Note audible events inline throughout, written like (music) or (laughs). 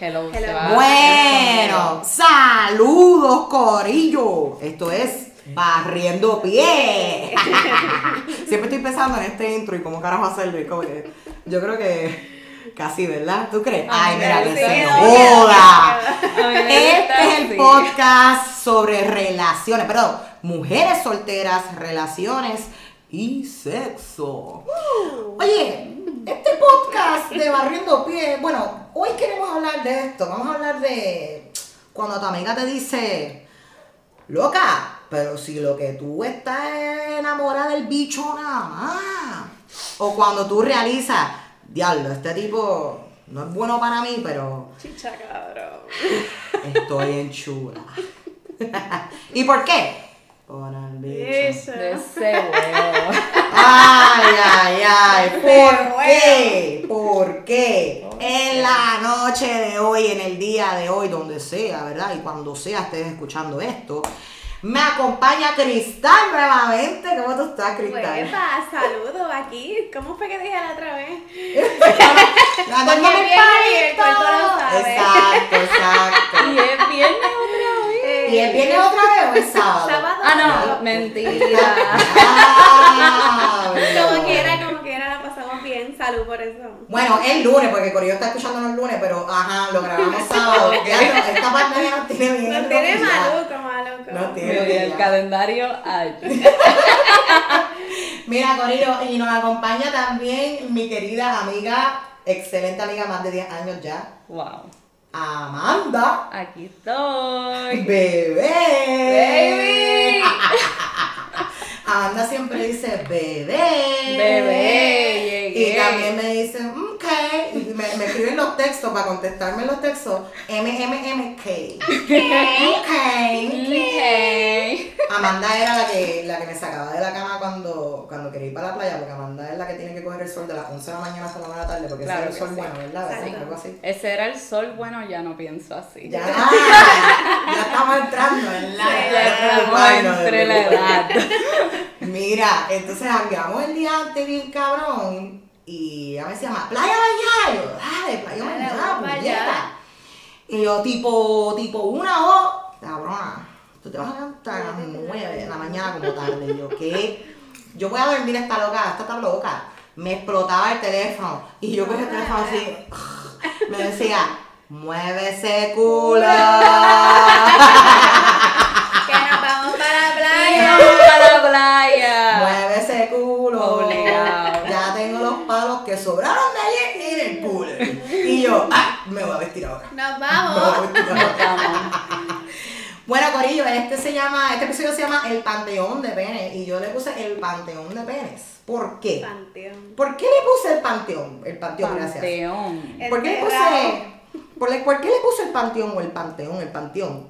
Hello. Hello. se va- Bueno, saludos Corillo. Esto es Barriendo Pie. (laughs) Siempre estoy pensando en este intro y cómo carajo hacerlo. y como que yo creo que casi, ¿verdad? ¿Tú crees? Ay, mira, que se joda. Este es el podcast sobre relaciones, perdón, mujeres solteras, relaciones y sexo. Oye, este podcast de Barriendo Pie, bueno, hoy queremos hablar de esto. Vamos a hablar de cuando tu amiga te dice, loca, pero si lo que tú estás enamorada del bicho nada más. O cuando tú realizas, diablo, este tipo no es bueno para mí, pero Chicha, cabrón. Estoy en chula. (laughs) ¿Y por qué? Por el bicho. Eso. De ese huevo. Ay, ay, ay. ¿Por Pero qué? ¿Por qué? En la noche de hoy, en el día de hoy, donde sea, ¿verdad? Y cuando sea estés escuchando esto, me acompaña Cristal nuevamente. ¿Cómo tú estás, Cristal? Huepa, saludo aquí. ¿Cómo fue que dije la otra vez? Porque es viernes y el palito. cuerpo lo sabe. Exacto, exacto. Y es viernes otra vez. ¿Y el viernes otra vez o es sábado? Sábado. Ah, no, mentira. (laughs) Ah, Como quiera, como quiera, la pasamos bien. Salud por eso. Bueno, el lunes, porque Corillo está escuchando los lunes, pero ajá, lo grabamos sábado. (laughs) Ya, no, esta pandemia nos tiene bien. Nos tiene maluco, maluco. Nos tiene vi el bien. calendario allí. (laughs) Mira, Corillo, y nos acompaña también mi querida amiga, excelente amiga, más de 10 años ya, Wow. Amanda. Aquí estoy. Bebé. Baby. (laughs) Amanda siempre dice bebé. Bebé, Y también me dice, ok. Me, me escriben los textos para contestarme los textos. MMMK. Ok. Amanda era la que, la que me sacaba de la cama cuando, cuando quería ir para la playa, porque Amanda es la que tiene que coger el sol de las 11 de la mañana hasta la 1 de la tarde, porque Claro ese es el sol sí. bueno, ¿verdad? Algo así. Ese era el sol, bueno, ya no pienso así. Ya, (laughs) ya estamos entrando en la Ya estamos entre la edad. Mira, entonces cambiamos el día antes bien cabrón y ella me decía, "Ma, playa mañana, Y yo, dale, playa puñeta. Y yo, tipo, tipo una o, cabrona, tú te vas a levantar a las 9 de la mañana como tarde. Y yo, ¿qué? Yo voy a dormir esta loca, esta está loca. Me explotaba el teléfono y yo cogí el teléfono así, me decía, muévese culo. (laughs) yo, ah, me voy a vestir ahora. Nos (laughs) Me voy a vamos. vestir ahora. Vamos. Bueno, Corillo, este se llama, este episodio se llama El Panteón de Penes. Y yo le puse el Panteón de Penes. ¿Por qué? Panteón. ¿Por qué le puse el Panteón? El Panteón, gracias. Panteón. El ¿Por qué, le puse, por, le- ¿Por qué le puse el panteón o el panteón? El panteón.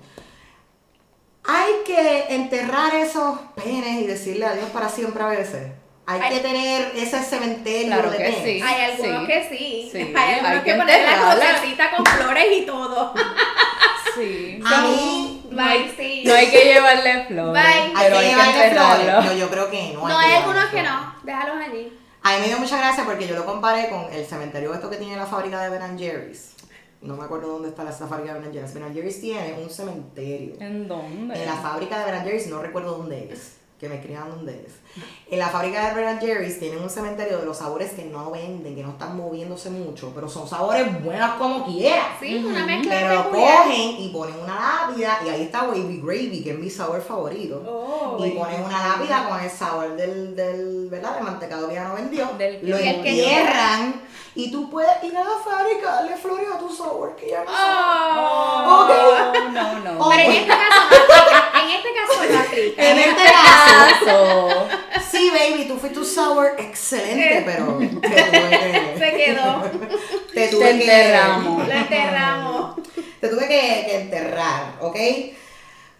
Hay que enterrar esos penes y decirle adiós para siempre a veces. Hay Ay. que tener ese cementerio Claro de que sí. Hay algunos que sí. Sí, Hay algunos hay que, que ponen la crucecita con flores y todo. Sí. A mí, No hay, Bye, sí. no hay que llevarle flores. Bye. hay Pero que hay que llevarle flores. No, yo creo que no. No, hay algunos que no. Déjalos allí. A mí me dio mucha gracia porque yo lo comparé con el cementerio esto que tiene la fábrica de Ben Jerry's. No me acuerdo dónde está esa fábrica de Ben Jerry's. Ben Jerry's tiene un cementerio. ¿En dónde? En la fábrica de Ben Jerry's, no recuerdo dónde es, que me escriban dónde es. En la fábrica de Ben Jerry's tienen un cementerio de los sabores que no venden, que no están moviéndose mucho, pero son sabores buenos como quieras. Sí, una mezcla Pero peculiar. cogen y ponen una lápida, y ahí está Wavy Gravy, que es mi sabor favorito. Oh, y ponen una lápida con el sabor del, del, ¿verdad? del mantecado que ya no vendió. Del lo y el que entierran y tú puedes ir a la fábrica darle flores a tu sabor que ya no Oh. No, no. Oh. Pero en este caso, no en este caso no aplica. En este caso, Caso. Sí, baby, tú fuiste un sour excelente, pero (laughs) te tuve que. Se quedó. Te tuve Te que. enterramos. Lo enterramos. Te tuve que, que enterrar, ¿ok?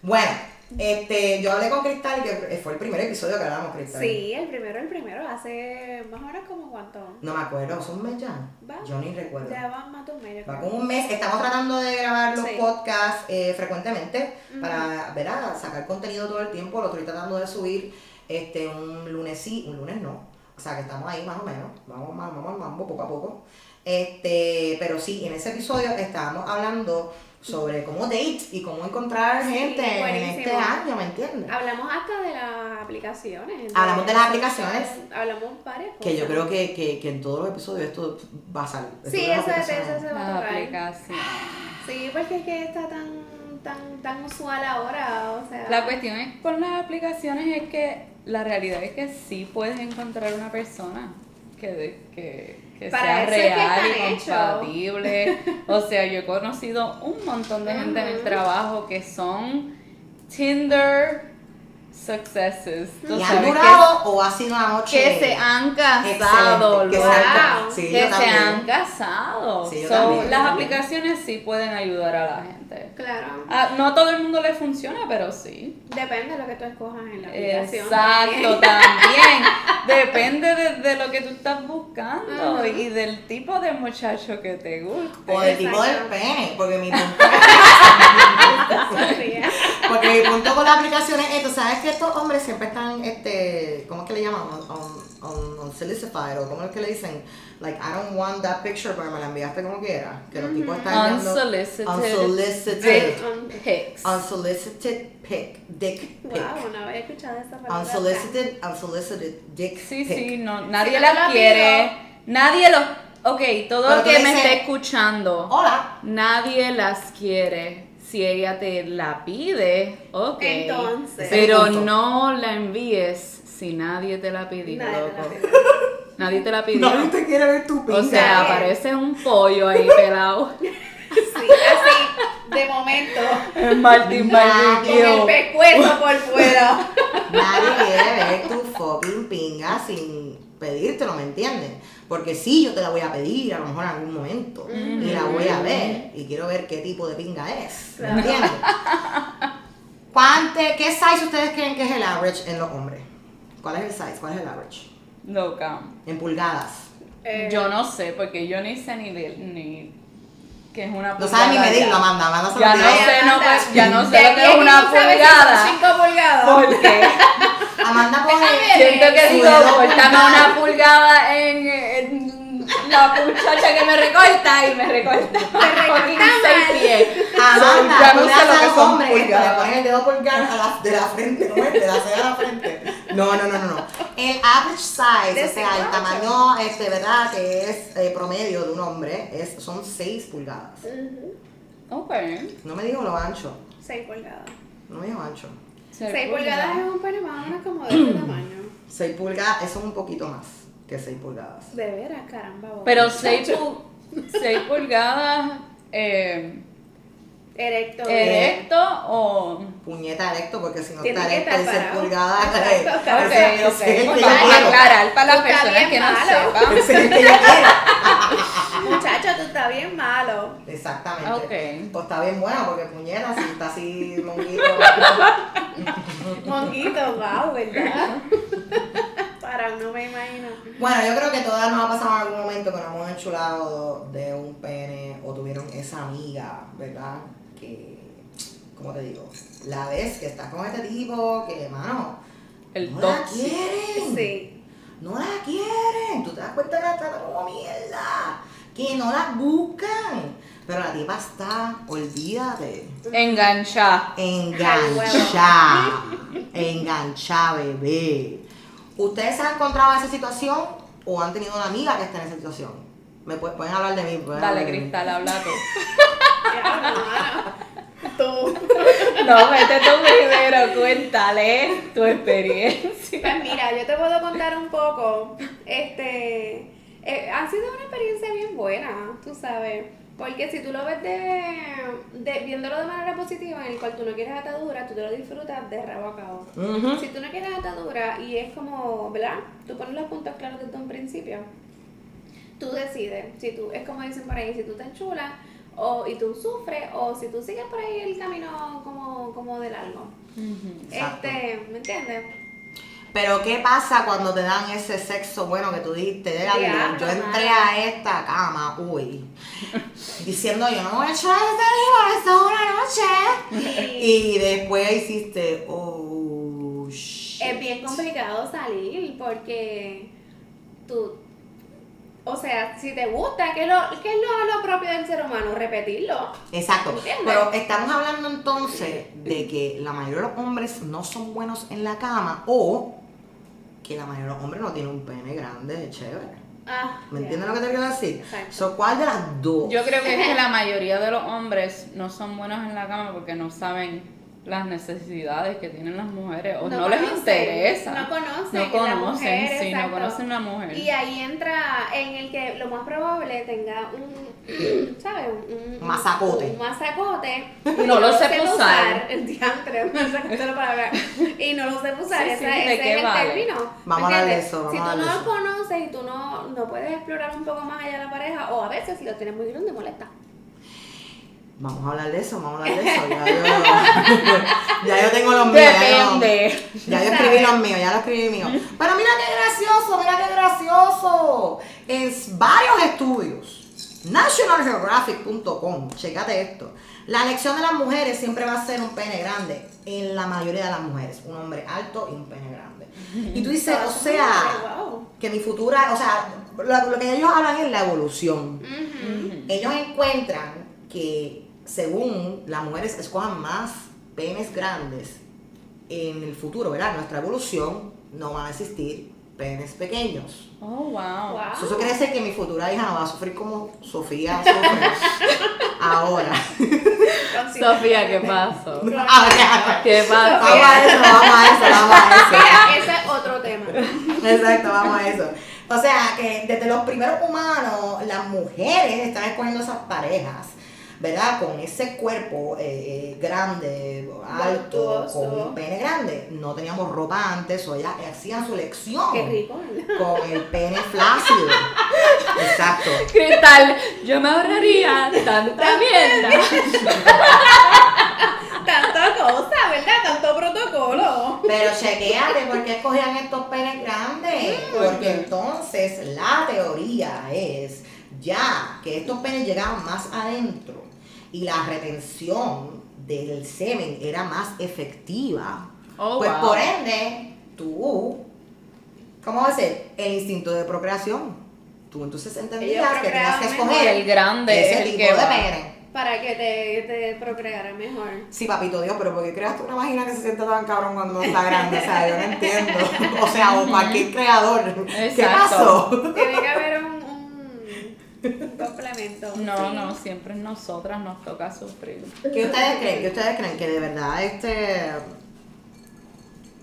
Bueno, este, yo hablé con Cristal, que fue el primer episodio que hablamos, Cristal. Sí, el primero, el primero, hace más o menos como cuánto. No me acuerdo, ¿son un mes ya? Va. Yo ni recuerdo. Ya van más de un mes. Va como un mes, estamos tratando de grabar los Sí. podcasts eh, frecuentemente para ¿verdad? sacar contenido todo el tiempo. Lo estoy tratando de subir este un lunes sí, un lunes no. O sea que estamos ahí más o menos. Vamos vamos o vamos poco a poco. Este, pero sí, en ese episodio estábamos hablando sobre cómo date y cómo encontrar Sí, gente en este año, ¿me entiendes? Hablamos hasta de las aplicaciones. Hablamos de las aplicaciones. Hablamos varias cosas. Que yo creo que, que, que en todos los episodios esto va a salir. Sí, eso, eso, se va a tocar. aplicaciones. Sí, porque es que está tan, tan, tan usual ahora, o sea... La cuestión es, con las aplicaciones es que la realidad es que sí puedes encontrar una persona que, que, que Para sea eso es que real y compatible. O sea, yo he conocido un montón de gente en el trabajo que son Tinder successes. Tú ¿Y han sabes que- durado o ha sido una noche? que se han casado, que se han- Wow. sí, que yo se también. han casado. Sí, So, también, las también. aplicaciones sí pueden ayudar a la gente. Claro. Ah, no a todo el mundo le funciona, pero sí. Depende de lo que tú escojas en la aplicación. Exacto, también. (laughs) Depende de, de lo que tú estás buscando y del tipo de muchacho que te guste. O del tipo del pene, porque mi punto, (laughs) porque mi punto con las aplicaciones es, tú sabes que estos hombres siempre están, este, ¿cómo es que le llaman? On, o ¿cómo es que le dicen? Like, I don't want that picture, pero me la enviaste como quiera. Que los tipos están Unsolicited unsolicited, dick pics. unsolicited pic, dick pic. Wow, no había escuchado esa palabra. Unsolicited, unsolicited dick Sí, pic. sí, no, nadie la quiere. Nadie los. Ok, todo Pero el que me esté escuchando, Hola. nadie las quiere. Si ella te la pide, ok. Entonces. Pero no la envíes si nadie te la pidió, Nadie te la loco. pidió. (laughs) Nadie te la pidió. Nadie te quiere ver tu pinga. O sea, Nadie. parece un pollo ahí pelado. (laughs) Sí, así, de momento. Martín Nadie. Con el pescuezo por fuera. (laughs) Nadie quiere ver tu fucking pinga sin pedírtelo, ¿me entiendes? Porque sí, yo te la voy a pedir a lo mejor en algún momento. Y la voy a ver. Y quiero ver qué tipo de pinga es. ¿Me Claro. entiendes? ¿Cuánte, ¿Qué size ustedes creen que es el average en los hombres? ¿Cuál es el size? ¿Cuál es el average? Loca. En pulgadas. Eh, Yo no sé, porque yo ni sé ni, de- ni que es una No sabes ni pulgada medirlo. Amanda. Amanda se Ya no sé, no, pues, ya no sé lo que es una pulgada. son cinco pulgadas. Porque Amanda coge... siento que digo, cortame pulgada. una pulgada en, en la muchacha que me recorta y me recorta. pies. So, Amanda, ya tú no le sé haces lo a que los son hombres le pulgadas. pones el dedo pulgar a la, de la frente, ¿no es? De la ceja a la frente. No, no, no, no, no. El average size, De o sea, el tamaño, este, ¿verdad? Que es eh, promedio de un hombre, es, son 6 pulgadas. Ujú, Ok. No me dijo lo ancho, Seis pulgadas. no me dijo ancho. Seis pulgadas es un pene más o menos como de este tamaño. (clears throat) 6 pulgadas, eso es un poquito más que 6 pulgadas. De veras, caramba. vos. Pero 6 (laughs) pulgadas eh, Erecto. erecto o... Puñeta erecto, porque si no está erecto, dice parado. pulgadas. (laughs) Exacto, ese- Ok, ese ok. es el que Vamos yo a quiero. aclarar para las Está personas bien que no malo. sepan. (laughs) El. Muchacho, tú estás bien malo. Exactamente. Ok. Pues está bien bueno porque puñeta, si está así monguito. (laughs) Monguito, wow, ¿verdad? Para, no me imagino. bueno, yo creo que todas nos ha pasado en algún momento que nos hemos enchulado de un pene o tuvieron esa amiga, ¿verdad? Que, ¿cómo te digo? La vez que estás con este tipo que, mano, El no la quieren. Sí. No la quieren. Tú te das cuenta que la tratan como mierda. Que no la buscan. Pero la tipa está, olvídate. Engancha. Engancha. Engancha, bebé. ¿Ustedes se han encontrado en esa situación o han tenido una amiga que está en esa situación? Me pu- pueden hablar de mí. pueden Dale, hablar de mí. Cristal, habla tú. Tú. (laughs) No, vete tú primero, cuéntale tu experiencia. Pues mira, yo te puedo contar un poco. Este. eh, ha sido una experiencia bien buena, tú sabes. Porque si tú lo ves de, de- viéndolo de manera positiva, en el cual tú no quieres atadura, tú te lo disfrutas de rabo a cabo. Si tú no quieres atadura y es como, ¿verdad? Tú pones los puntos claros desde un principio. Tú decides, si tú, es como dicen por ahí, si tú te enchulas o, y tú sufres o si tú sigues por ahí el camino como, como de largo. Este, ¿me entiendes? Pero ¿qué pasa cuando te dan ese sexo bueno que tú dijiste? Diablo, Diablo, yo entré a esta cama hoy diciendo yo no voy a echar ese libro, esta es una noche. Y Y después hiciste, oh, shit. es bien complicado salir porque tú o sea, si te gusta, ¿qué es lo, qué es lo, lo propio del ser humano? Repetirlo. Exacto. ¿Entiendes? Pero estamos hablando entonces de que la mayoría de los hombres no son buenos en la cama o que la mayoría de los hombres no tienen un pene grande, chévere. Ah, ¿Me entiendes lo que te quiero decir? Exacto. So, ¿Cuál de las dos? Yo creo que es que la mayoría de los hombres no son buenos en la cama porque no saben las necesidades que tienen las mujeres o no, les conocen, interesa. No conocen, No la conocen, mujer, sí, no conocen la mujer. Y ahí entra en el que lo más probable tenga un, (clears throat) ¿sabes? Un, un Masacote. Un masacote. Y no lo sepa sepa usar. El diantre, la palabra. Y no lo sepa (laughs) usar. Sí, ese, sí, ¿de ese es el vale? término. Vamos a eso, vamos Si tú no lo conoces y tú no, no puedes explorar un poco más allá de la pareja, o a veces si lo tienes muy grande molesta. Vamos a hablar de eso, vamos a hablar de eso. Ya yo, (laughs) ya yo tengo los míos. ya yo- Depende. Ya yo escribí los míos, ya lo escribí míos. Pero mira qué gracioso, mira qué gracioso. En varios estudios, nationalgeographic.com, checate esto. La elección de las mujeres siempre va a ser un pene grande en la mayoría de las mujeres. Un hombre alto y un pene grande. Y tú dices, o sea, que mi futura, o sea, lo, lo que ellos hablan es la evolución. Ellos encuentran que según las mujeres escojan más penes grandes en el futuro, ¿verdad? Nuestra evolución no van a existir penes pequeños. Oh, wow. Wow. So, Eso quiere decir que mi futura hija no va a sufrir como Sofía sufre (laughs) ahora. Sofía, ¿qué pasó? (laughs) Ah, ¿Qué Vamos pasó? a eso, vamos a eso, vamos a eso. Mira, ese es otro tema. Exacto, vamos a eso. O sea, que desde los primeros humanos, las mujeres están escogiendo esas parejas, ¿verdad? Con ese cuerpo eh, eh, grande, alto, con un pene grande. No teníamos ropa antes, o ellas hacían su lección Qué rico, con el pene flácido. Exacto. Cristal, yo me ahorraría tanta mierda. Tanta cosa, ¿verdad? Tanto protocolo. Pero chequéate por qué escogían estos penes grandes. Porque entonces la teoría es ya que estos penes llegaban más adentro y la retención del semen era más efectiva. Oh, pues wow. por ende, tú, ¿cómo va a ser? El instinto de procreación. Tú entonces entendías que tenías que escoger El grande ese es el tipo que de pene. Para que te, te procreara mejor. Sí, papito Dios, pero ¿por qué creaste una vagina que se siente tan cabrón cuando está grande? O sea, yo no entiendo. (laughs) O sea, o cualquier creador. ¿Qué Exacto. pasó? Tiene que haber un (laughs) complemento. No, sí. no, siempre nosotras nos toca sufrir. ¿Qué ustedes creen? ¿Qué ustedes creen? Que de verdad este...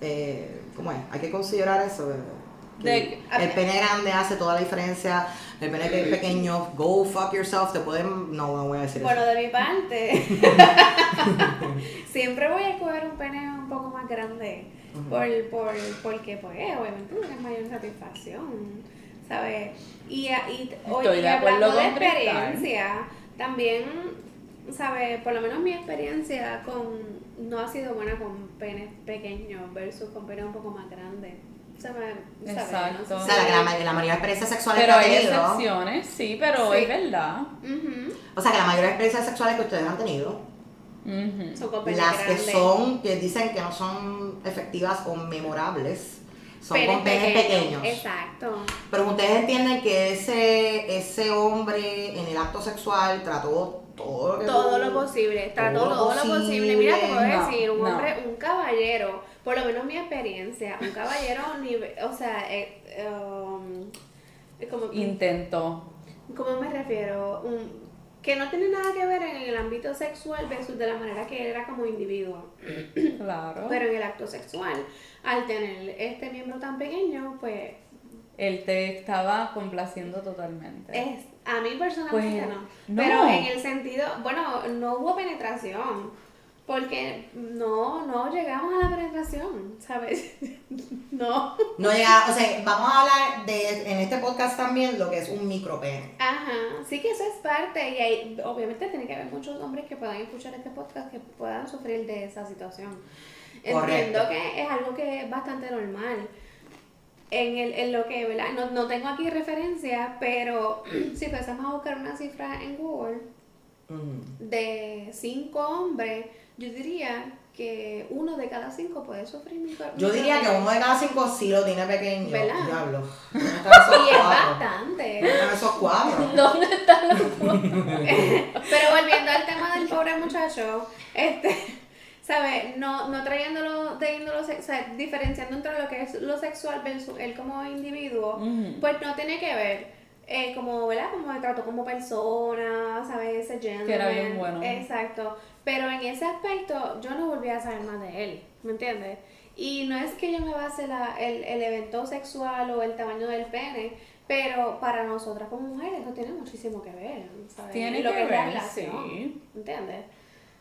Eh, ¿Cómo es? Hay que considerar eso. Que De- el pene grande hace toda la diferencia. El pene que es pequeño, go fuck yourself, te pueden... No, no voy a decir Bueno, eso. de mi parte, (laughs) siempre voy a escoger un pene un poco más grande. por, por, porque, pues, obviamente tienes mayor satisfacción, ¿sabes? Y, a- y, Estoy y de hablando de experiencia, también, ¿sabes? Por lo menos mi experiencia con no ha sido buena con penes pequeños versus con penes un poco más grandes. Se me, ¿sabes? O sea, la, la mayoría de experiencias sexuales Pero que hay ha tenido... excepciones, sí, pero Sí. es verdad. Ujú, O sea, que la mayoría de experiencias sexuales que ustedes han tenido son con penes Las que son, que dicen que no son efectivas o memorables, son Penes con penes pequeños. Exacto. Pero ustedes entienden que ese, ese hombre en el acto sexual trató todo lo que Todo lo posible, trató todo lo todo, lo posible. Mira, te puedo No, decir, un no. hombre, un caballero, por lo menos mi experiencia, un caballero, o sea, eh, um, como, Intentó. ¿cómo me refiero? Un, que no tiene nada que ver en el ámbito sexual versus de la manera que él era como individuo. (coughs) Claro. Pero en el acto sexual, al tener este miembro tan pequeño, pues Él te estaba complaciendo totalmente. Es, a mí personalmente Pues, no. no. Pero en el sentido, bueno, no hubo penetración. Porque no, no llegamos a la penetración, ¿sabes? (laughs) no. No llega, o sea, vamos a hablar de en este podcast también lo que es un micropene. Ajá, sí que eso es parte. Y hay, obviamente tiene que haber muchos hombres que puedan escuchar este podcast que puedan sufrir de esa situación. Entiendo Correcto. que es algo que es bastante normal. En, el, en lo que, ¿verdad? No, no tengo aquí referencia, pero (clears throat) si empezamos a buscar una cifra en Google, de cinco hombres, yo diría que uno de cada cinco puede sufrir micro Yo diría que uno de cada cinco sí lo tiene pequeño. ¿Verdad? Diablo. (laughs) ¿Dónde están esos Y es bastante. ¿Dónde están esos cuatro? (laughs) ¿Dónde están los (laughs) Pero volviendo al tema del pobre muchacho, este, ¿sabes? No, no trayéndolo sex- o sea, diferenciando entre lo que es lo sexual versus él como individuo, pues no tiene que ver. eh, como, ¿verdad? Como me trató como persona, ¿sabes? Ese gentleman. Que era bien bueno. Exacto. Pero en ese aspecto, yo no volví a saber más de él, ¿me entiendes? Y no es que yo me base la, el, el evento sexual o el tamaño del pene, pero para nosotras como mujeres eso tiene muchísimo que ver, ¿sabes? Tiene lo que que es la ver, relación, sí. ¿entiendes?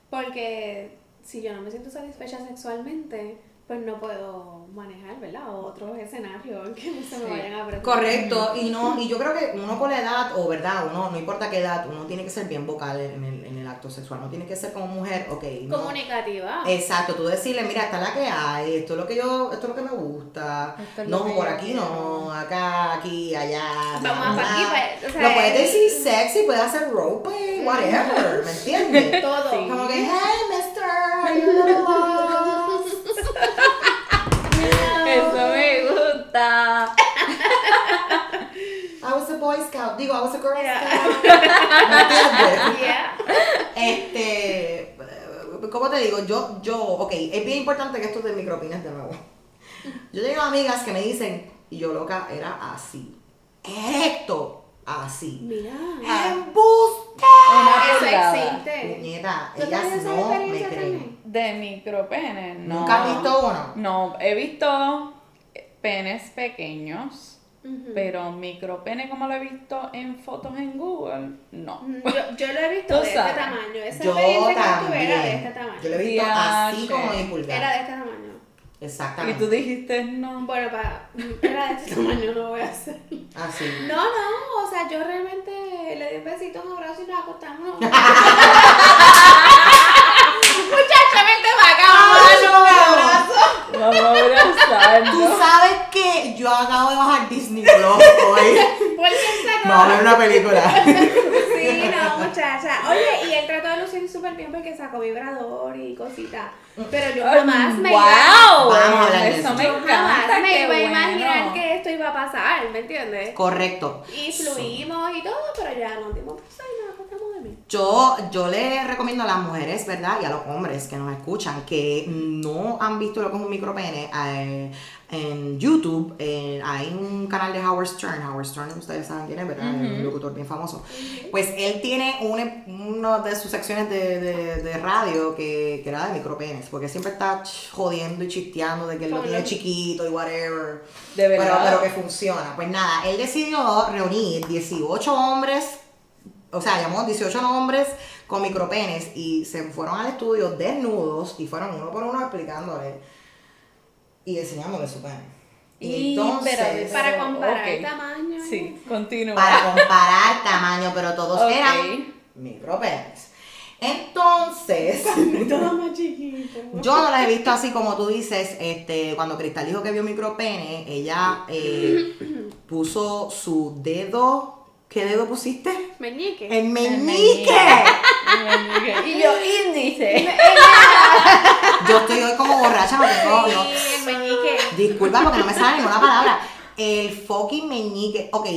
Porque si yo no me siento satisfecha sexualmente, pues no puedo manejar, ¿verdad? Otros escenarios que no se me Sí. vayan a presentar. Correcto, y no, y yo creo que uno por la edad, o verdad, uno, no importa qué edad, uno tiene que ser bien vocal en el, en el acto sexual, no tiene que ser como mujer, ok. no. Comunicativa. Exacto, tú decirle, mira, esta es la que hay, esto es lo que yo, esto es lo que me gusta. Es no, por aquí no, acá, aquí, allá. Vamos bla, a aquí, pues, o sea, Lo puedes es- decir sexy, puedes hacer roleplay, whatever, ¿me entiendes? (laughs) Todo. Sí. Como que, hey, mister, (laughs) are you a little lost?" Eso me I was a Boy Scout, digo, I was a Girl Yeah. Scout. Yeah. Este, ¿cómo te digo? Yo, yo, ok, es bien importante que esto de micropines de nuevo. Yo tengo amigas que me dicen, y yo loca, era así. Erecto, así. Mira. Eso existe. Puñeta, ¿Tú ellas no me experiencia creen. también? De micropene, no. ¿Nunca has visto uno? No, he visto penes pequeños, Ujú. pero micropene como lo he visto en fotos en Google, no. Mm, Yo, yo lo he visto (laughs) de este tamaño. Esa Yo que tuve era de también. este tamaño. Yo lo he visto así como mi Era pulgar. de este tamaño. Y Exactamente. tú dijiste no. Bueno, para, era de este (laughs) tamaño, no voy a hacer. Así. No, no, o sea, yo realmente le di un besito, un abrazo y nos acostamos. (laughs) Muchacha, vente para acá, vamos a darle un abrazo. Vamos a Tú abrazarnos. sabes que yo acabo de bajar Disney Plus hoy. (laughs) Vamos a ver una película. (laughs) Sí, no, muchacha. Oye, y él trató de lucir súper bien porque sacó vibrador y cositas. Pero yo jamás me iba ¡Wow! Vamos a Eso me yo jamás me iba a imaginar bueno. que esto iba a pasar, ¿me entiendes? Correcto. Y fluimos y todo, pero ya nos dimos pues ahí nos acostamos de mí. Yo, yo le recomiendo a las mujeres, ¿verdad? Y a los hombres que nos escuchan que no han visto lo que es un micropene. eh, en YouTube eh, hay un canal de Howard Stern. Howard Stern, ustedes saben quién es, ¿verdad? Es un locutor bien famoso. Pues él tiene una, una de sus secciones de, de- de radio que, que era de micropenes. Porque siempre está jodiendo y chisteando de que él lo tiene chiquito y whatever. De Pero, verdad. pero que funciona. Pues nada, él decidió reunir 18 hombres, o sea, llamó 18 hombres con micropenes y se fueron al estudio desnudos y fueron uno por uno explicándole y enseñándole su pene. Y Y, entonces, espérate, Para Pero, comparar ok. el tamaño. Sí, continúa. para comparar tamaño, pero todos eran micropenes. Entonces, (laughs) Todo más chiquito. Yo no las he visto así como tú dices, este, cuando Cristal dijo que vio micropene, ella eh, puso su dedo, ¿qué dedo pusiste? Meñique. El El meñique. meñique. (laughs) Y yo índice. (laughs) Yo estoy hoy como borracha, no tengo, no. Sí, el meñique. Disculpa porque no me sale ninguna palabra. El fucking meñique. Ok,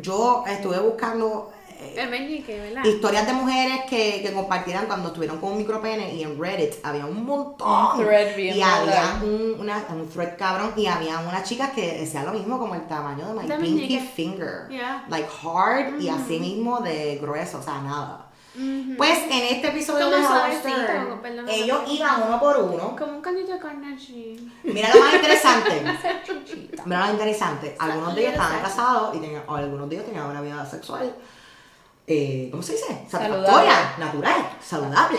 yo estuve buscando El meñique, ¿verdad? historias de mujeres que, que compartieran cuando estuvieron con un micropene y en Reddit había un montón. Un thread bien y había un, una, un thread cabrón y había unas chicas que decían lo mismo como el tamaño de my pinky meñique. finger. Yeah. Like hard y así mismo de grueso, o sea, nada. Ujú. Pues en este episodio de Howard ellos iban uno por uno. Como un caldito de carne así. Mira lo más interesante. (laughs) Mira lo interesante. Algunos de ellos estaban casados y tenían, o algunos de ellos tenían una vida sexual. Eh, ¿Cómo se dice? Satisfactoria, natural, saludable.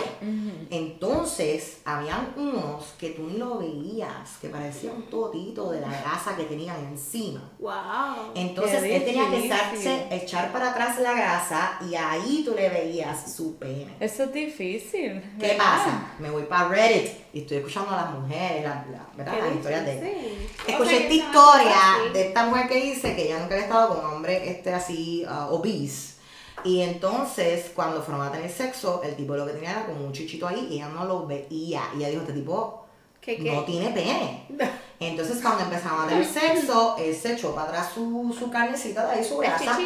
Entonces, habían unos que tú ni lo veías, que parecían un totito de la grasa que tenían encima. Wow. Entonces él tenía que echarse, echar para atrás la grasa y ahí tú le veías su pene. Eso es difícil. ¿Qué ¿verdad? pasa? Me voy para Reddit y estoy escuchando a las mujeres, la- la- ¿verdad? las historias de. Escuché esta historia de esta mujer que dice que ella nunca había estado con un hombre este así uh, obese Y entonces, cuando fueron a tener sexo, el tipo lo que tenía era como un chichito ahí y ella no lo veía. Y ella dijo, este tipo ¿Qué, qué? no tiene pene. Entonces, cuando empezaron a tener sexo, él se echó para atrás su, su carnecita de ahí, su grasa,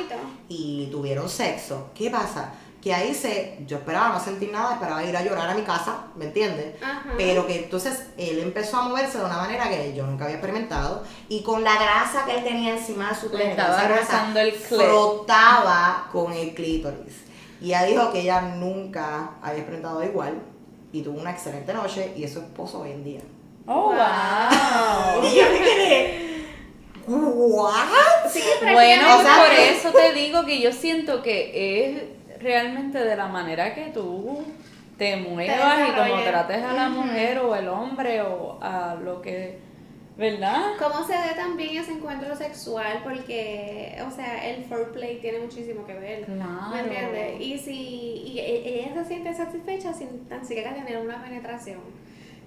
y tuvieron sexo. ¿Qué pasa? Que ahí se, yo esperaba no sentir nada, esperaba ir a llorar a mi casa, ¿me entiendes? Ajá. Pero que entonces él empezó a moverse de una manera que yo nunca había experimentado y con la grasa que él tenía encima de su pene, estaba grasa rozando el frotaba con el clítoris. Y ella dijo que ella nunca había experimentado igual y tuvo una excelente noche y es su esposo hoy en día. Oh, wow. (laughs) Y yo me quedé, ¿what? Sí, Bueno, O sea, por (laughs) eso te digo que yo siento que es realmente de la manera que tú te muevas y como trates a la mujer o el hombre o a lo que, ¿verdad? ¿Cómo se ve también ese encuentro sexual? Porque, o sea, el foreplay tiene muchísimo que ver. Claro. ¿Me entiendes? Y si y e- ella se siente satisfecha sin tan siquiera tener una penetración,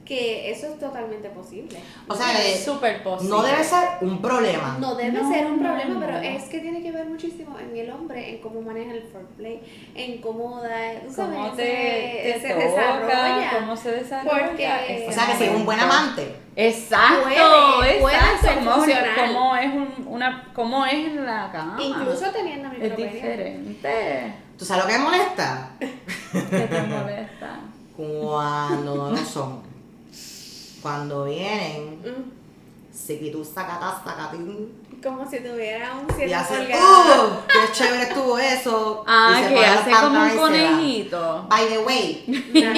que eso es totalmente posible. O sea, que Es súper posible. no debe ser un problema. No debe No, ser un no, problema, pero no. es que tiene que ver muchísimo en el hombre, en cómo maneja el foreplay, en cómo da, tú sabes, Cómo se- te, te se toca, desarrolla. cómo se desarrolla. Porque- O sea, que si es un buen amante. Exacto, Puede- puede exacto. ser Cómo, es un, una, cómo es en la cama. Incluso teniendo es micropenia. diferente. ¿Tú sabes lo que me molesta? ¿Qué te molesta? (laughs) Cuando no lo son. Cuando vienen, Mm, se quitó sacata, sacatín. Como si tuviera un Y 7 hace. ¡uh! ¡Qué chévere estuvo eso! Ah, y que hace como un y conejito. By the way, (laughs) un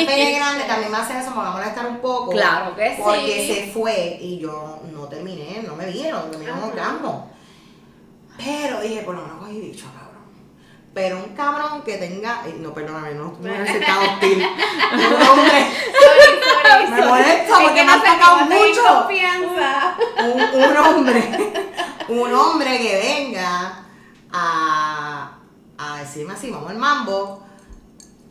pene grande también me hace eso, me va a molestar un poco. Claro que sí. Porque se fue y yo no terminé, no me vieron, terminé un Ajá. orgasmo. Pero dije, por lo menos cogí bicho, cabrón. Pero un cabrón que tenga. eh, No, perdóname, no, no necesitaba (laughs) hostil. Un hombre. Sorry, sorry. Me molesta Es porque que me te di mucho. confianza. un, un hombre, un hombre que venga a, a decirme así, vamos al mambo,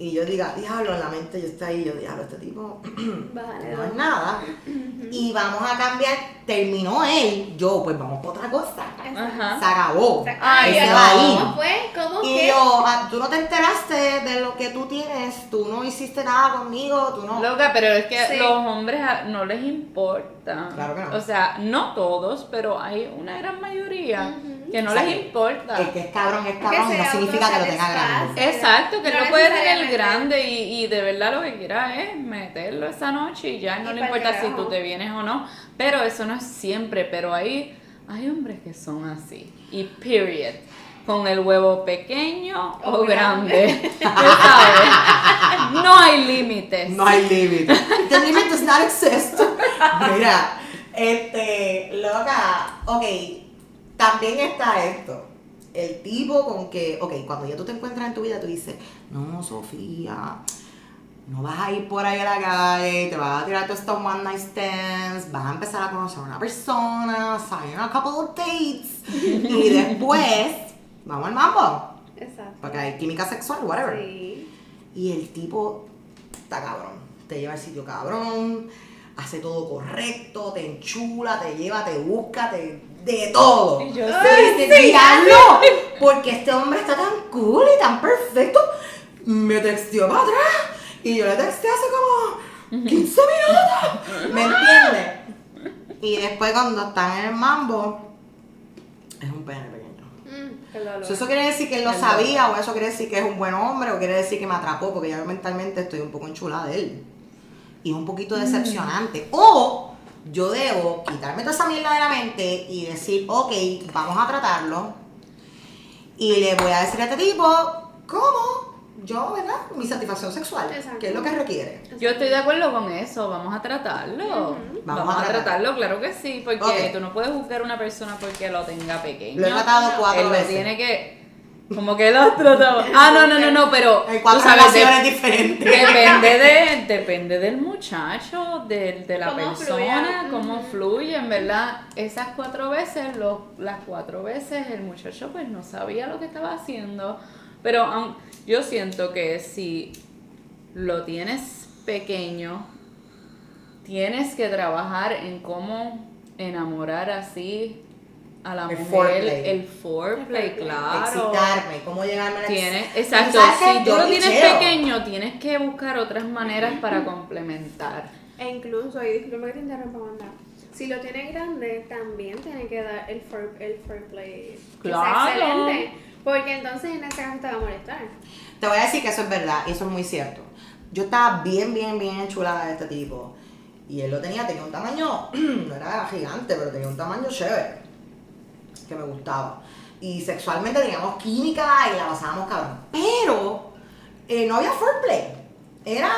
y yo diga, diablo, en la mente yo estoy ahí, yo diablo, este tipo (clears throat) Vale, no es nada, y vamos a cambiar, terminó él, yo, pues vamos por otra cosa, Ajá. se acabó, Ay, se va a ir. ¿Cómo fue? ¿Cómo Y yo, ah, tú no te enteraste de lo que tú tienes, tú no hiciste nada conmigo, tú no. Loca, pero es que Sí. los hombres no les importa. Claro que no. O sea, no todos, pero hay una gran mayoría que no O sea, les importa. El que es cabrón es cabrón no significa que lo tenga grande. Exacto, que No él lo puede tener grande y, y de verdad lo que quiera es meterlo esa noche y ya no le importa si tú te vienes o no. Pero eso no es siempre, pero hay, hay hombres que son así. Y period. Con el huevo pequeño o, O grande. (laughs) Tú sabes. No hay límites. No hay límite. The limit does not exist. (laughs) Mira, este, loca, ok, también está esto. El tipo con que, ok, cuando ya tú te encuentras en tu vida, tú dices, no, Sofía, no vas a ir por ahí a la calle, te vas a tirar todos estos one night stands, vas a empezar a conocer a una persona, salir a couple of dates, y (laughs) después, vamos al mambo, Exacto. porque hay química sexual, whatever. Sí. Y el tipo está cabrón. Te lleva al sitio cabrón, hace todo correcto, te enchula, te lleva, te busca, te. De todo. Y yo sí. dices, "Diablo, porque este hombre está tan cool y tan perfecto. Me texteó para atrás. Y yo le texté hace como 15 minutos. ¿Me entiendes? Y después cuando están en el mambo, es un pene pequeño. Mm. So, ¿Eso quiere decir que él lo El sabía o eso quiere decir que es un buen hombre o quiere decir que me atrapó porque ya mentalmente estoy un poco enchulada de él? Y es un poquito decepcionante. O yo debo quitarme toda esa mierda de la mente y decir, ok, vamos a tratarlo. Y le voy a decir a este tipo, ¿cómo? Yo, ¿verdad? Mi satisfacción sexual, Exacto. que es lo que requiere. Yo estoy de acuerdo con eso, vamos a tratarlo. Vamos, Vamos a a, tratar. tratarlo, claro que sí, porque tú no puedes juzgar a una persona porque lo tenga pequeño. Lo he tratado cuatro Él lo veces. tiene que. Como que lo has tratado. Ah, no, no, no, no, pero. Hay tú cuatro sabes, de- diferentes. Depende, de, depende del muchacho, de, de la Cómo persona, cómo Ujú. fluye, en verdad. Esas cuatro veces, lo- las cuatro veces, el muchacho pues no sabía lo que estaba haciendo. Pero yo siento que si lo tienes pequeño, tienes que trabajar en cómo enamorar así a la El mujer foreplay. el foreplay, claro. Excitarme, cómo llegarme a la Tienes, ¿Y exacto, si tú lo tienes pequeño, tienes que buscar otras maneras para complementar. E incluso, y disculpa que te interrumpa, Wanda, si lo tiene grande, también tiene que dar el for, el foreplay. Claro. excelente. Porque entonces en ese caso te va a molestar. Te voy a decir que eso es verdad, y eso es muy cierto. Yo estaba bien, bien, bien enchulada de este tipo. Y él lo tenía, tenía un tamaño, (clears throat) no era gigante, pero tenía un tamaño chévere. Que me gustaba. Y sexualmente teníamos química y la pasábamos cabrón. Pero eh, no había foreplay. Era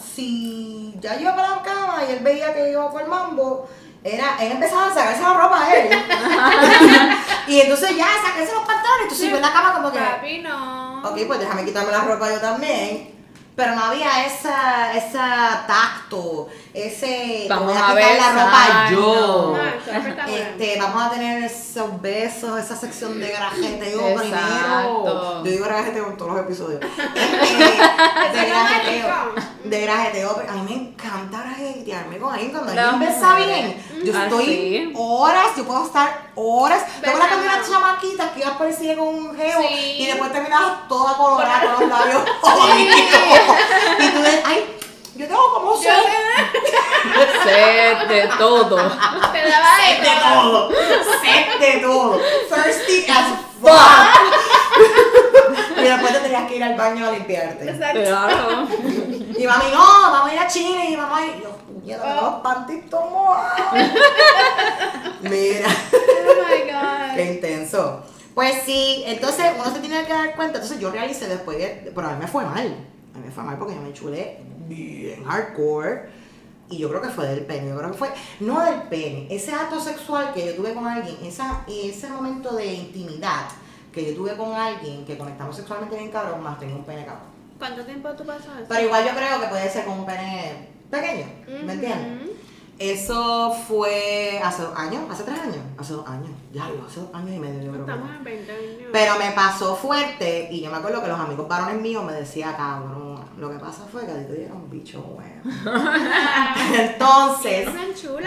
si ya yo iba para la cama y él veía que iba por el mambo, era, él empezaba a sacarse la ropa a él. (laughs) y entonces ya, sacarse los pantalones. Entonces yo en la cama como que. Papi, no. Ok, pues déjame quitarme la ropa yo también. Pero no había esa, esa tacto, ese te Vamos voy a quitar la ropa yo. No. Este, vamos a tener esos besos, esa sección de grajeteo Exacto. primero. Yo digo grajeteo en todos los episodios. (laughs) Este, de grajeteo. De grajeteo. pero A mí me encanta grajetearme con alguien cuando alguien besa bien. Yo Ah, estoy sí. horas, yo puedo estar horas. ¿Te cuando Besando. una chamaquita que iba parecida con un geo Sí. y después terminabas toda colorada con los labios jodidos? (laughs) Y tú dices, ay, yo tengo como sed. Sé de todo. te daba Sed de todo. Sed de todo. Thirsty as fuck. (laughs) y después te tenías que ir al baño a limpiarte. Exacto. Claro. Y mami, no, vamos a ir a Chile. Y mamá, y yo, puñeta, tengo los pantitos. Mira, Oh my god. qué intenso. Pues sí, entonces uno se tiene que dar cuenta. Entonces yo realicé después, de- pero a mí me fue mal. A mí me fue mal porque yo me chulé bien hardcore. Y yo creo que fue del pene. Yo creo que fue, no del pene, ese acto sexual que yo tuve con alguien, esa, ese momento de intimidad que yo tuve con alguien que conectamos sexualmente bien cabrón, más tenía un pene cabrón. ¿Cuánto tiempo tú pasó eso? Pero igual yo creo que puede ser con un pene pequeño, ¿me entiendes? Eso fue hace dos años, hace tres años, hace dos años, ya lo hace dos años y medio yo Estamos en 20 años. Pero me pasó fuerte y yo me acuerdo que los amigos varones míos me decían, cabrón, lo que pasa fue que a ti te dieron un bicho bueno. (laughs) Entonces,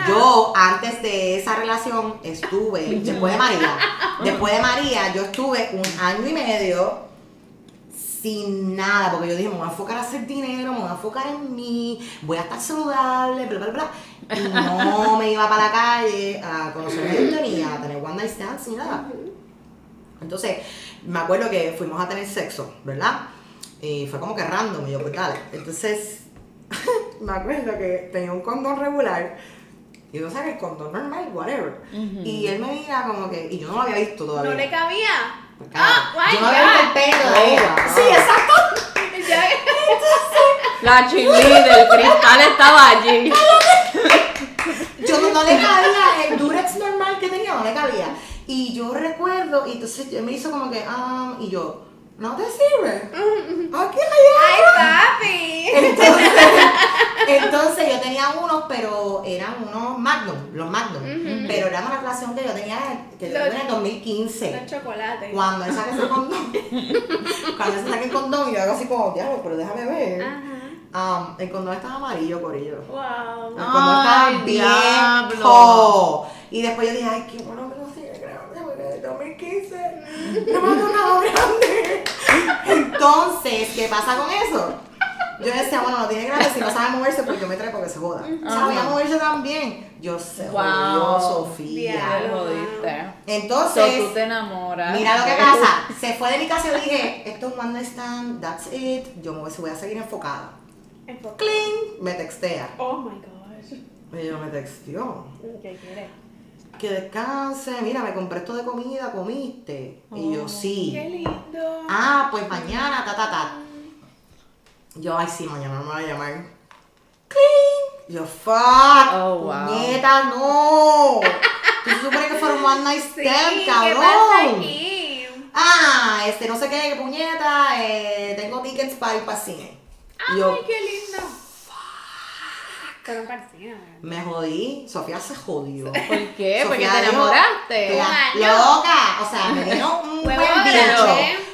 yo antes de esa relación estuve, después de María, (laughs) después de María, yo estuve un año y medio sin nada, porque yo dije, me voy a enfocar a hacer dinero, me voy a enfocar en mí, voy a estar saludable, bla, bla, bla. Y no me iba para la calle a conocer gente ni a tener one night stands ni nada. Entonces, me acuerdo que fuimos a tener sexo, ¿verdad? Y fue como que random, y yo, pues dale. Entonces, (laughs) me acuerdo que tenía un condón regular. Y yo sabía el condón normal, whatever. Y él me mira como que, y yo no lo había visto todavía. ¿No le cabía? Pues, Ah, my yo no había visto el Oh, todavía. wow. Sí, exacto. (laughs) La cheerleader, el cristal estaba allí. (laughs) Yo no, no le cabía, el durex normal que tenía no le cabía. Y yo recuerdo, y entonces me hizo como que, ah, y yo, ¿no te sirve? (laughs) Aquí ¡Ay, hay papi! Entonces, (laughs) entonces yo tenía unos, pero eran unos Magnum, los Magnum. Pero era una relación que yo tenía, que Los- tuve en el 2015. Los chocolates. Cuando él saca ese condón, (laughs) cuando él saca el condón, yo hago así como, diablo, pero déjame ver. Ajá. Um, el condón estaba amarillo, corillo. Wow. El condón estaba Ay, Y después yo dije, ay, qué bueno que no sigue grande, porque en el 2015 no me tocado grande. Entonces, ¿qué pasa con eso? Yo decía, bueno, no tiene grande, si no sabe moverse, pues yo me traigo que se joda. Sabía moverse también. Yo sé, Wow. jodió Sofía. Diablo. Jodiste. So, Entonces, tú te enamoras. Mira lo que (laughs) pasa, se fue de mi casa y yo dije, esto es un one stand, that's it, yo me voy, a seguir enfocada. Enfoca. Cling, me textea. Oh my gosh. Y yo me texteó. ¿Qué quieres? Que descanse, mira, me compré esto de comida, comiste. Y yo, Oh. sí. Qué lindo. Ah, pues mañana, ta, ta, ta. Yo, ay, sí, mañana me va a llamar. Cling. Yo, fuck. Oh, wow. Puñeta, no. (laughs) Tú supone que fuera un one night Sí, stand, ¿qué cabrón. pasa aquí? Ah, este, no sé qué, qué puñeta, eh, tengo tickets para ir para cine. Y yo, Ay, qué lindo. Pero me jodí, Sofía se jodió. (laughs) ¿Por qué? Porque Sofía te dijo, enamoraste. "Cla- Un año. Loca, o sea, me dieron un (laughs) buen bicho.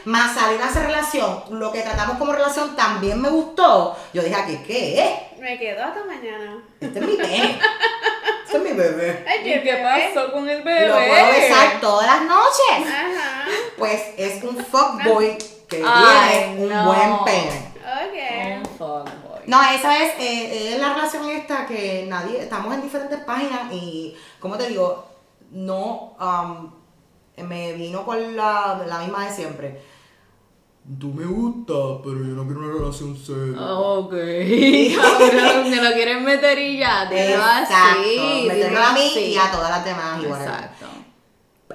Más salir a hacer relación, lo que tratamos como relación también me gustó. Yo dije, ¿qué qué es? Me quedo hasta mañana. Este es mi pene. (laughs) Ese es mi bebé. Ay, ¿Y qué bebé. pasó con el bebé? Lo puedo besar todas las noches. Ajá. Pues es un fuckboy que Ay, tiene un no. buen pene. Ok. Un fuckboy. No, esa es, eh, es la relación esta que nadie, estamos en diferentes páginas y, como te digo, no, um, me vino con la, la misma de siempre. Tú me gusta, pero yo no quiero una relación seria. Ok. (laughs) (laughs) Cabrón, me lo quieren meter y ya. Dilo Exacto, así. meterlo a mí y a todas las demás igual. Exacto.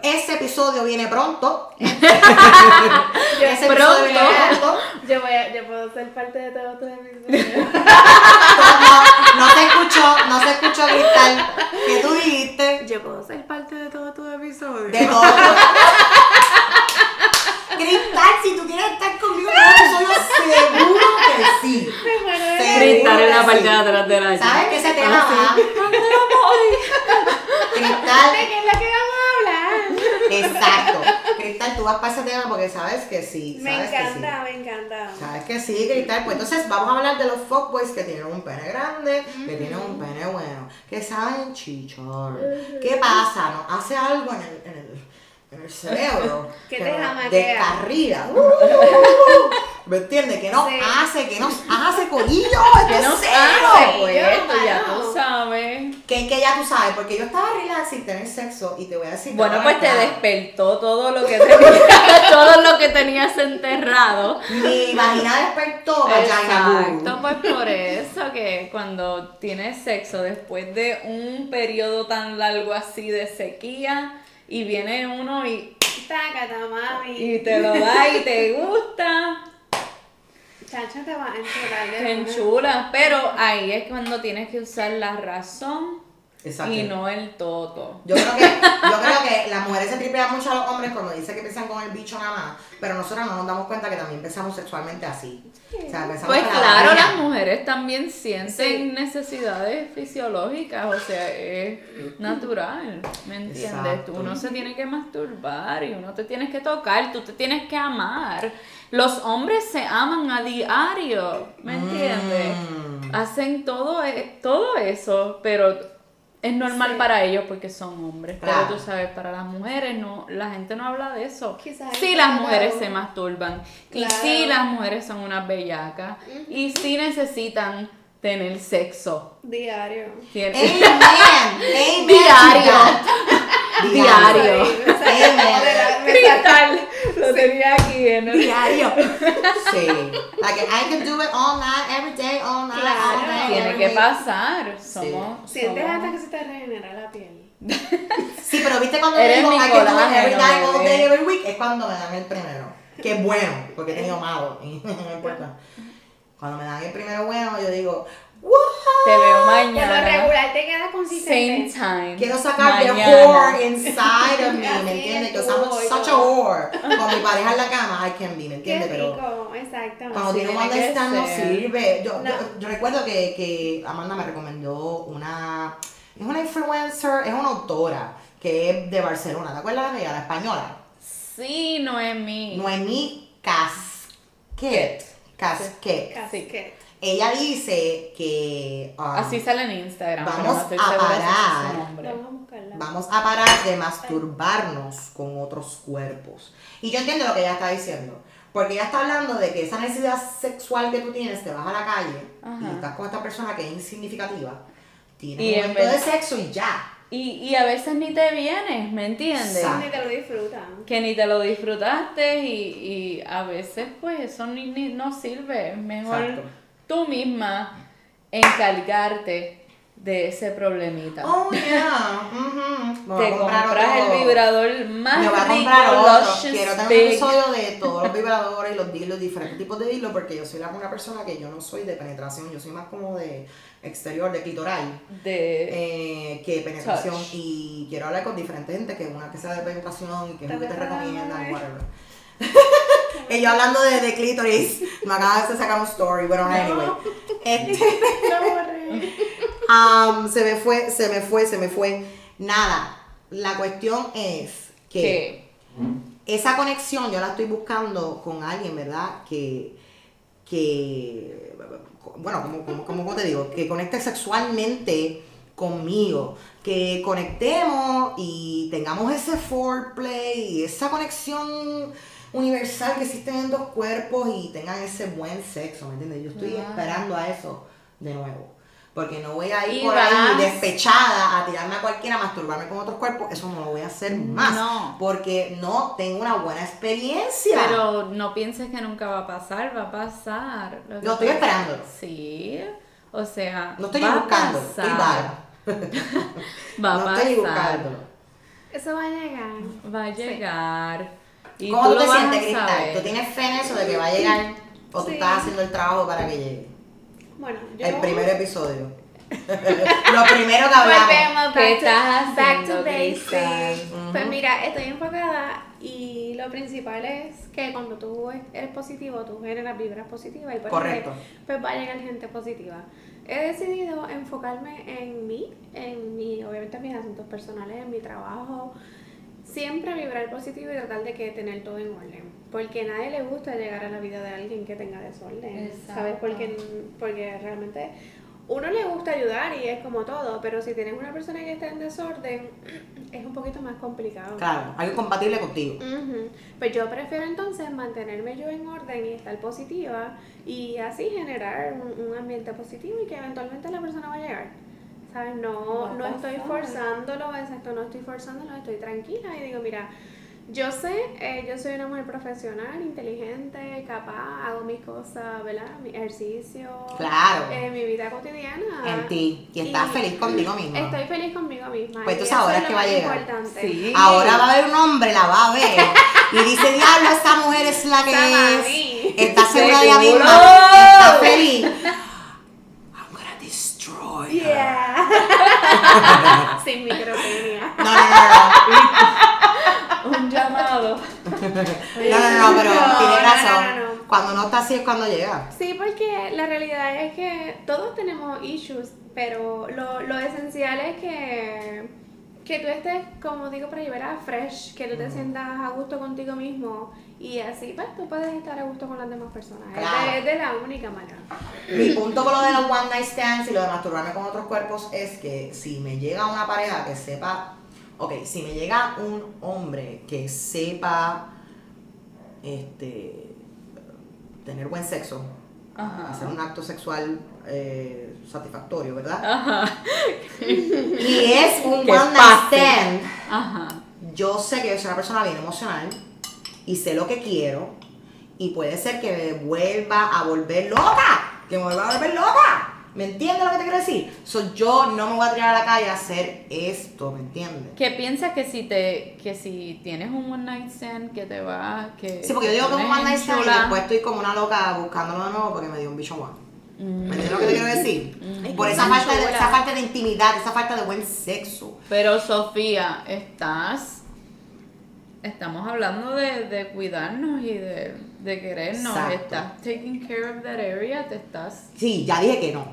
Ese episodio viene pronto. (laughs) Ese episodio pronto. viene pronto. Yo, voy a, yo puedo ser parte de todos tus episodios. No, no se escuchó, no se escuchó Cristal. ¿Qué tú dijiste? yo puedo ser parte de todos tus episodios. De todo. Cristal, si tú quieres estar conmigo en un episodio, seguro que sí. Cristal en la parte de atrás de la ¿Sabes que ese tema Ah, va? Cristal, exacto. Cristal, tú vas para ese tema porque sabes que sí. Me Sabes que sí. encanta, me encanta. Sabes que sí, Cristal. Pues entonces vamos a hablar de los fuckboys que tienen un pene grande, que tienen un pene bueno, que saben chichar. ¿Qué pasa? ¿No? Hace algo en el, en el, en el cerebro (laughs) Que te jamaquea. descarrila. (laughs) ¿Me entiendes? Que nos Sí. hace, que nos hace coñillo. (laughs) Que este nos cero. hace, pues, esto ya tú sabes. Que, que ya tú sabes, porque yo estaba relax sin tener sexo y te voy a decir. Bueno, pues te despertó todo lo que (laughs) tenías, todo lo que tenías enterrado. Mi vagina despertó, Exacto, pues por eso que cuando tienes sexo después de un periodo tan largo así de sequía y viene uno y, Tácata, mami. y te lo da y te gusta, Chacha, te vas a enchular de te enchulas, pero ahí es cuando tienes que usar la razón Exacto. y no el toto. Yo creo, que, (laughs) yo creo que las mujeres se tripean mucho a los hombres cuando dicen que piensan con el bicho nada más, pero nosotros no nos damos cuenta que también pensamos sexualmente así. O sea, pensamos Pues la claro, las mujeres también sienten Sí. necesidades fisiológicas, o sea, es natural, ¿me entiendes? Exacto. Uno se tiene que masturbar y uno te tienes que tocar, tú te tienes que amar. Los hombres se aman a diario, ¿me entiendes? Mm. Hacen todo, e- todo eso, pero es normal Sí. para ellos porque son hombres. Claro. Pero tú sabes, para las mujeres no, la gente no habla de eso. Quizás Sí, las claro. mujeres se masturban. Y Claro. sí, las mujeres son unas bellacas. Y sí necesitan tener sexo. Diario. Tien- Amen. Amen. (laughs) Diario. to that. Diario. Ay, me me lo tenía aquí en el... Diario. (laughs) Sí. Like I can do it all night, every day, all night, Claro. all day. Tiene que day. pasar. Somos. Sientes somos- hasta que se te regenera la piel. (laughs) Sí, pero viste cuando digo mi I can do it every day, all day, every week, es cuando me dan el primero. Que es bueno, porque he tenido malo. y (laughs) no importa. Cuando me dan el primero bueno, yo digo, Te veo mañana. regular te queda Same consistente. time. Quiero sacar the whore inside of me, (laughs) ¿me entiendes? es Que tú, I'm y such a whore. Con mi pareja en la cama, I can be, ¿me entiendes? Pero rico, exacto. cuando tiene un understand no sirve. Yo, No. yo, yo recuerdo que, que Amanda me recomendó una... Es una influencer, es una autora que es de Barcelona. ¿Te acuerdas de ella? La española. Sí, Noemí. Noemí Casquet. Casquet. Casquet. Ella dice que... um, Así sale en Instagram. Vamos no a parar. Vamos a buscarla. Vamos a parar de masturbarnos con otros cuerpos. Y yo entiendo lo que ella está diciendo. Porque ella está hablando de que esa necesidad sexual que tú tienes, te vas a la calle Ajá. y estás con esta persona que es insignificativa, tienes Y un en momento de sexo y ya. Y, y a veces ni te vienes, ¿me entiendes? Ni te lo disfrutan. Que ni te lo disfrutaste y, y a veces pues eso ni, ni- no sirve. Es Mejor Exacto. Tú misma encargarte de ese problemita. Oh, yeah. te compras otro- el vibrador más Me voy a rico, comprar otro. Quiero tener un episodio de (laughs) todos los vibradores y los dildos, diferentes tipos de dildos, porque yo soy la, una persona que yo no soy de penetración, yo soy más como de exterior, de clitoral. de eh, que penetración Touch. y quiero hablar con diferentes gente que una que sea de penetración y que es lo que te recomiendan whatever (laughs) y yo hablando de, de clítoris me acabas de sacar un story bueno anyway. Este, (laughs) um, se me fue se me fue se me fue. Nada la cuestión es que que esa conexión yo la estoy buscando con alguien, ¿verdad? Que, que bueno, como, como, como te digo, que conecte sexualmente conmigo, que conectemos y tengamos ese foreplay y esa conexión universal que existen en dos cuerpos y tengan ese buen sexo, ¿me entiendes? Yo estoy Ah. esperando a eso de nuevo. Porque no voy a ir Y por vas- ahí despechada a tirarme a cualquiera, a masturbarme con otros cuerpos. Eso no lo voy a hacer más. No. Porque no tengo una buena experiencia. Pero no pienses que nunca va a pasar, va a pasar. Lo Lo estoy pasa- esperándolo. Sí, o sea, no estoy va a buscando, estoy pasar. vaga. (laughs) Va a no pasar. estoy buscándolo. Eso va a llegar. Va a llegar. Y ¿Cómo tú te sientes, Cristal? ¿Tú tienes fe en eso de que va a llegar? ¿O tú Sí. estás haciendo el trabajo para que llegue? Bueno, yo... El primer episodio. (laughs) Lo primero que hablamos. Volvemos ¿Qué back to- estás back haciendo, to Cristal? basics. Pues mira, estoy enfocada y lo principal es que cuando tú eres positivo, tú generas vibras positivas y por Correcto. pues va a llegar gente positiva. He decidido enfocarme en mí, en mi, obviamente en mis asuntos personales, en mi trabajo, siempre vibrar positivo y tratar de que tener todo en orden. Porque a nadie le gusta llegar a la vida de alguien que tenga desorden. Exacto. ¿Sabes? Porque, porque realmente uno le gusta ayudar y es como todo, pero si tienes una persona que está en desorden, (clears throat) es un poquito más complicado. Claro, algo compatible contigo. Ujú. Pues yo prefiero entonces mantenerme yo en orden y estar positiva y así generar un, un ambiente positivo y que eventualmente la persona va a llegar. ¿Sabes? No, no estoy forzándolo, exacto, no estoy forzándolo, estoy tranquila y digo, mira, yo sé, eh, yo soy una mujer profesional, inteligente, capaz, hago mis cosas, ¿verdad? Mi ejercicio, Claro. eh, mi vida cotidiana. En ti. Y estás feliz contigo misma. Estoy feliz conmigo misma. Pues entonces eso ahora es que va a llegar. Sí. Ahora va a haber un hombre, la va a ver. Y dice, diablo, esta mujer es la que Esa es. Está segura de ella misma. Está feliz. I'm gonna destroy her. Yeah. (laughs) Sin micropenia. No, no, no, no. Un llamado. No, no, no, pero No, tiene razón. no. Cuando no está así es cuando llega. Sí, porque la realidad es que todos tenemos issues, pero lo, lo esencial es que, que tú estés, como digo, para llevar a fresh, que tú te sientas a gusto contigo mismo y así pues tú puedes estar a gusto con las demás personas. Es de- Claro. Es, de, la única manera. Mi punto con lo de los one night stands y lo de masturbarme con otros cuerpos es que si me llega una pareja que sepa, ok, si me llega un hombre que sepa este tener buen sexo, Ajá. hacer un acto sexual eh, satisfactorio, ¿verdad? Ajá. Y es un one night stand. Ajá. yo sé que yo soy una persona bien emocional y sé lo que quiero y puede ser que me vuelva a volver loca, que me vuelva a volver loca. ¿Me entiendes lo que te quiero decir? So, yo no me voy a tirar a la calle a hacer esto, ¿me entiendes? ¿Qué piensas que si te que si tienes un one night stand que te va que Sí, porque yo digo que un one night stand y después estoy como una loca buscándolo de nuevo porque me dio un bicho guapo. Mm. ¿Me entiendes lo que te quiero decir? Es Por esa es falta, de, esa falta de intimidad, esa falta de buen sexo. Pero Sofía, estás estamos hablando de, de cuidarnos y de, de querernos, Exacto. estás taking care of that area, te estás Sí, ya dije que no.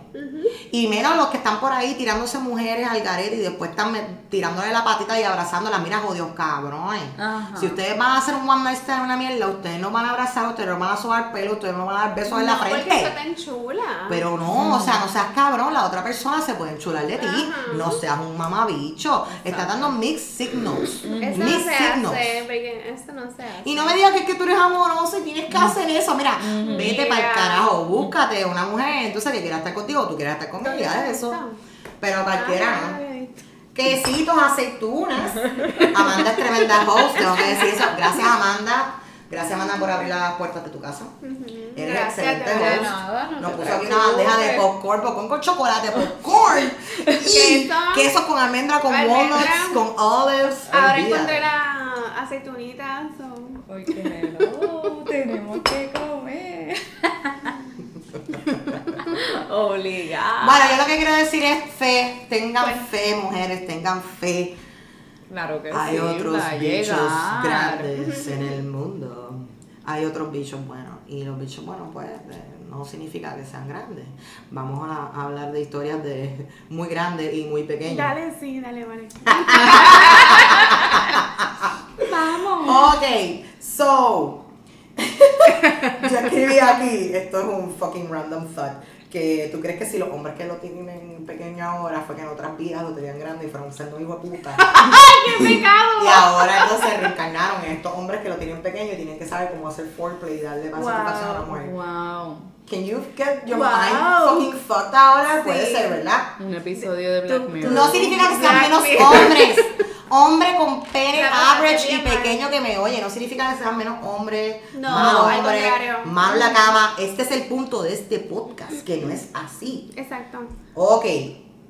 Y menos los que están por ahí tirándose mujeres al garete y después están tirándole la patita y abrazándola. Mira, jodidos cabrones. Ajá. Si ustedes van a hacer un one night stand una mierda, ustedes no van a abrazar, ustedes no van a sobar pelo, ustedes no van a dar besos en la no, frente. tan chula. Pero no, o sea, no seas cabrón, la otra persona se puede enchular de ti. No seas un mamabicho. Está dando mixed signals. Eso no Mixed se signals. hace, esto no se hace. Y no me digas que es que tú eres amoroso y tienes que hacer eso. Mira, vete para el carajo, búscate una mujer entonces que quiera estar contigo, tú quieras estar con ¿Dónde ella, está eso. Pero cualquiera, Ah. Quesitos, aceitunas. Amanda es tremenda host, tengo que decir eso. Gracias, Amanda. Gracias, Amanda, por abrir las puertas de tu casa. Ujú. Eres Gracias, excelente host. nada, no Nos puso aquí una bandeja de popcorn, popcorn con chocolate, popcorn. (laughs) y Queso. con almendra, con walnuts, con olives. Ahora encontré las aceitunitas. so- porque no tenemos que comer. (laughs) Obligado. Bueno, yo lo que quiero decir es fe. Tengan Pues- fe, mujeres, tengan fe. Claro que Hay sí, otros bichos llegar. grandes en el mundo. Hay otros bichos buenos. Y los bichos buenos, pues, eh, no significa que sean grandes. Vamos a, a hablar de historias de muy grandes y muy pequeñas. Dale, sí, dale, vale. (laughs) Vamos. Ok, so. (laughs) yo escribí aquí, esto es un fucking random thought, que tú crees que si los hombres que lo tienen pequeño ahora fue que en otras vidas lo tenían grande y fueron siendo hijo de puta. (laughs) ¡Qué pecado! Y ahora entonces reencarnaron en estos hombres que lo tienen pequeño y tienen que saber cómo hacer foreplay y darle más Wow. satisfacción a la mujer. Wow. Can you get your Wow. mind fucking fucked ahora? Puede Sí. ser, ¿verdad? Un episodio de Black Mirror. No significa que sean menos hombres. Hombre con pene average y pequeño que me oye. No significa que sean menos hombres. No, malo al hombre, malo en la cama. Este es el punto de este podcast, que no es así. Exacto. Ok,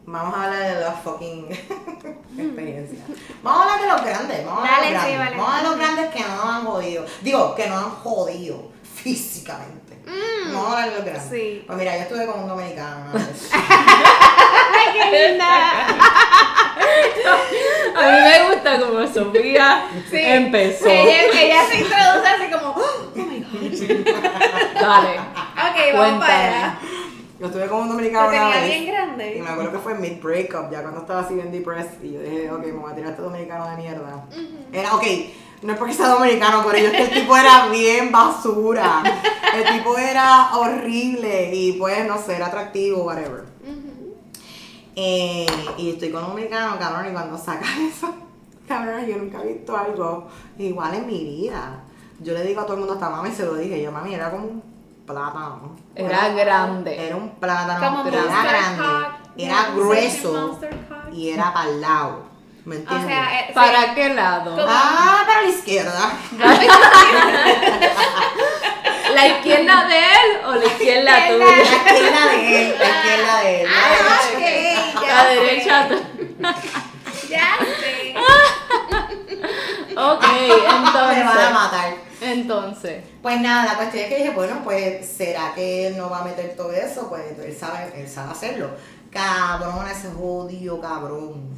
vamos a hablar de la fucking (laughs) experiencia. Vamos a hablar de los grandes. Vamos a hablar de los sí, grandes. vale. Vamos a hablar de los grandes que no nos han jodido. Digo, que no han jodido físicamente. Vamos a hablar de los grandes. Mm. Sí. Pues mira, yo estuve con un dominicano. (laughs) ¡Ay, qué linda! A mí me gusta como Sofía Sí. empezó. Ella, ella se introduce así como, oh my god. Dale. Ok, vamos para allá. Yo estuve con un Lo dominicano una tenía vez. bien Y grande. me acuerdo que fue mid breakup, ya cuando estaba así bien depressed. Y yo dije, ok, me voy a tirar a este dominicano de mierda. Era, ok, no es porque sea dominicano, pero yo es que el tipo era bien basura. El tipo era horrible y pues, no sé, era atractivo, whatever. Eh, y estoy con un dominicano, cabrón, y cuando saca (laughs) eso, cabrón, yo nunca he visto algo igual en mi vida. Yo le digo a todo el mundo, hasta mami se lo dije, yo, mami, era como un plátano. Era grande. Era un plátano, Como pero era grande, Cock, era grueso y era para el lado. ¿Me O entiendes? sea, eh, ¿Para qué lado? Como- ah, para (laughs) la izquierda. ¿La izquierda de él o la izquierda La tuya? La izquierda de él, la izquierda de él. la Ah, derecha. ok, La derecha. (laughs) Ya sé. (laughs) Ok, Me van a entonces. matar. Entonces. Pues nada, la cuestión es que dije, bueno, pues, ¿será que él no va a meter todo eso? Pues él sabe, él sabe hacerlo. Cabrón, ese jodido cabrón.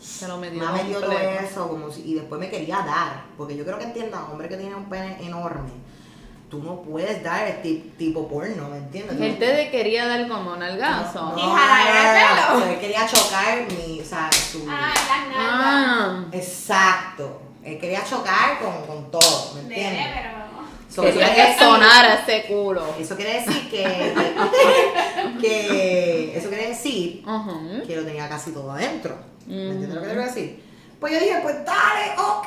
Se lo metió Me ha metido todo eso como si, y después me quería dar. Porque yo creo que entiendan, hombre que tiene un pene enorme, tú no puedes dar el ti- tipo porno, ¿me entiendes? Él te quería dar como un algazo. Y jalar el pelo. Él quería chocar mi, o sea, su... Ah, las nalgas. Ah. Exacto. Él quería chocar con, con todo, ¿me entiendes? Eso Quería que decir- sonara ese culo. Eso quiere decir que, (laughs) que eso quiere decir que lo tenía casi todo adentro. ¿Me entiendes lo que te quiero decir? Pues yo dije, pues dale, ok.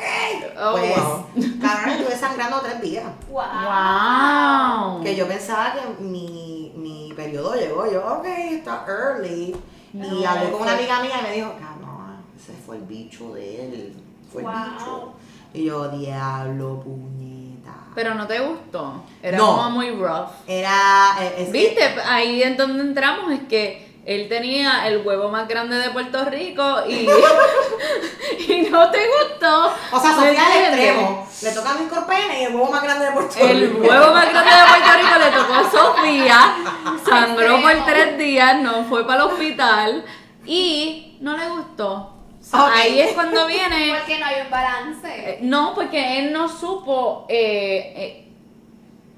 Oh, pues, wow. cabrón, estuve sangrando tres días. Wow. Wow. Que yo pensaba que mi, mi periodo llegó. Yo, ok, está early. y hablé con una amiga mía y me dijo, cabrón, ese fue el bicho de él. Fue Wow. el bicho. Y yo, diablo, puñeta. Pero no te gustó. Era No. como muy rough. Era. eh, es Viste, ahí en donde entramos es que él tenía el huevo más grande de Puerto Rico y, (laughs) y no te gustó. O sea, ¿Me Sofía al extremo. Le toca a mi corpene y el huevo más grande de Puerto El Rico. huevo más grande de Puerto Rico le tocó a Sofía, sangró por tres días, no fue para el hospital y no le gustó. Ahí es cuando viene... Porque no hay un balance. Eh, No, porque él no supo eh, eh,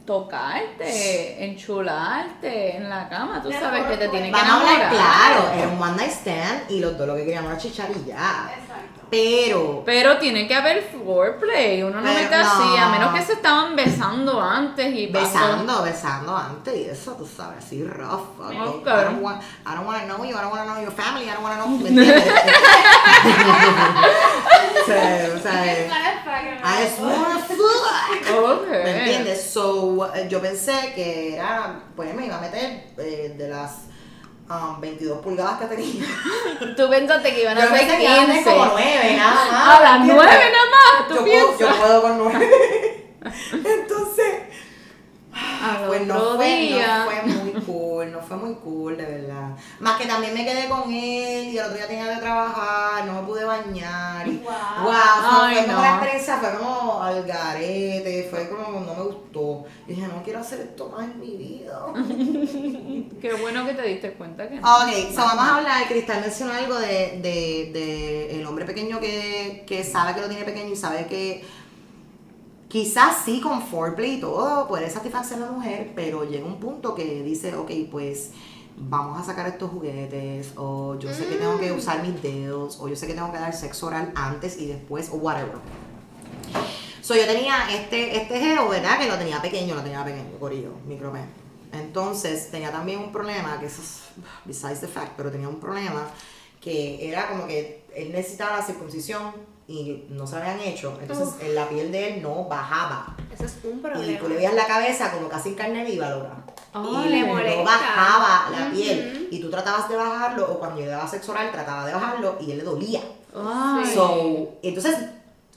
tocarte, enchularte en la cama. Tú sabes que te tienen que Vamos a hablar enamorar. claro. Era un one night stand y los dos lo que queríamos era chichar y ya. Exacto. Pero. Pero tiene que haber foreplay. Uno no Pero mete así, no. a menos que se estaban besando antes y pasó. Besando, besando antes y eso, tú sabes, así rough. ok. Ok. I don't want, I don't want to know you, I don't want to know your family, I don't want to know. ¿Me entiendes? (laughs) (laughs) o sea, o sea, I just wanna fuck. Ok. ¿Me entiendes? So, eh, yo pensé que era, pues me iba a meter eh, de las um, 22 pulgadas que tenía. (laughs) Tú pensaste que iban a ser pensé que iba a tener 15. como 9, nada más. A las ¿me 9 entiendes? nada más, tú yo puedo, yo piensas. puedo con 9. (laughs) Entonces, pues no fue, no fue muy cool, no fue muy cool, de verdad. Más que también me quedé con él y el otro día tenía que trabajar, no me pude bañar. Y, Wow. wow, Ay, fue como no. la experiencia, fue como al garete, fue como no me gustó. Y dije, no quiero hacer esto más en mi vida. (laughs) Qué bueno que te diste cuenta que no. Ok, so vamos a hablar, Cristal mencionó algo de, de, de el hombre pequeño que, que sabe que lo tiene pequeño y sabe que quizás sí con foreplay y todo puede satisfacer a la mujer, pero llega un punto que dice, ok, pues vamos a sacar estos juguetes, o yo sé que tengo que usar mis dedos, o yo sé que tengo que dar sexo oral antes y después, o whatever. So, yo tenía este, este geo, ¿verdad? Que lo tenía pequeño, lo tenía pequeño, corillo, micromen. Entonces, tenía también un problema, que eso es besides the fact, pero tenía un problema que era como que él necesitaba la circuncisión y no se la habían hecho. Entonces, Uf. la piel de él no bajaba. Eso es un Y problema. tú le veías la cabeza como casi en carne viva, loca. Ay, y le no molesta. bajaba la Ujú. piel. Y tú tratabas de bajarlo, o cuando yo daba sexo oral, trataba de bajarlo y él le dolía. Ay. Sí. So, entonces,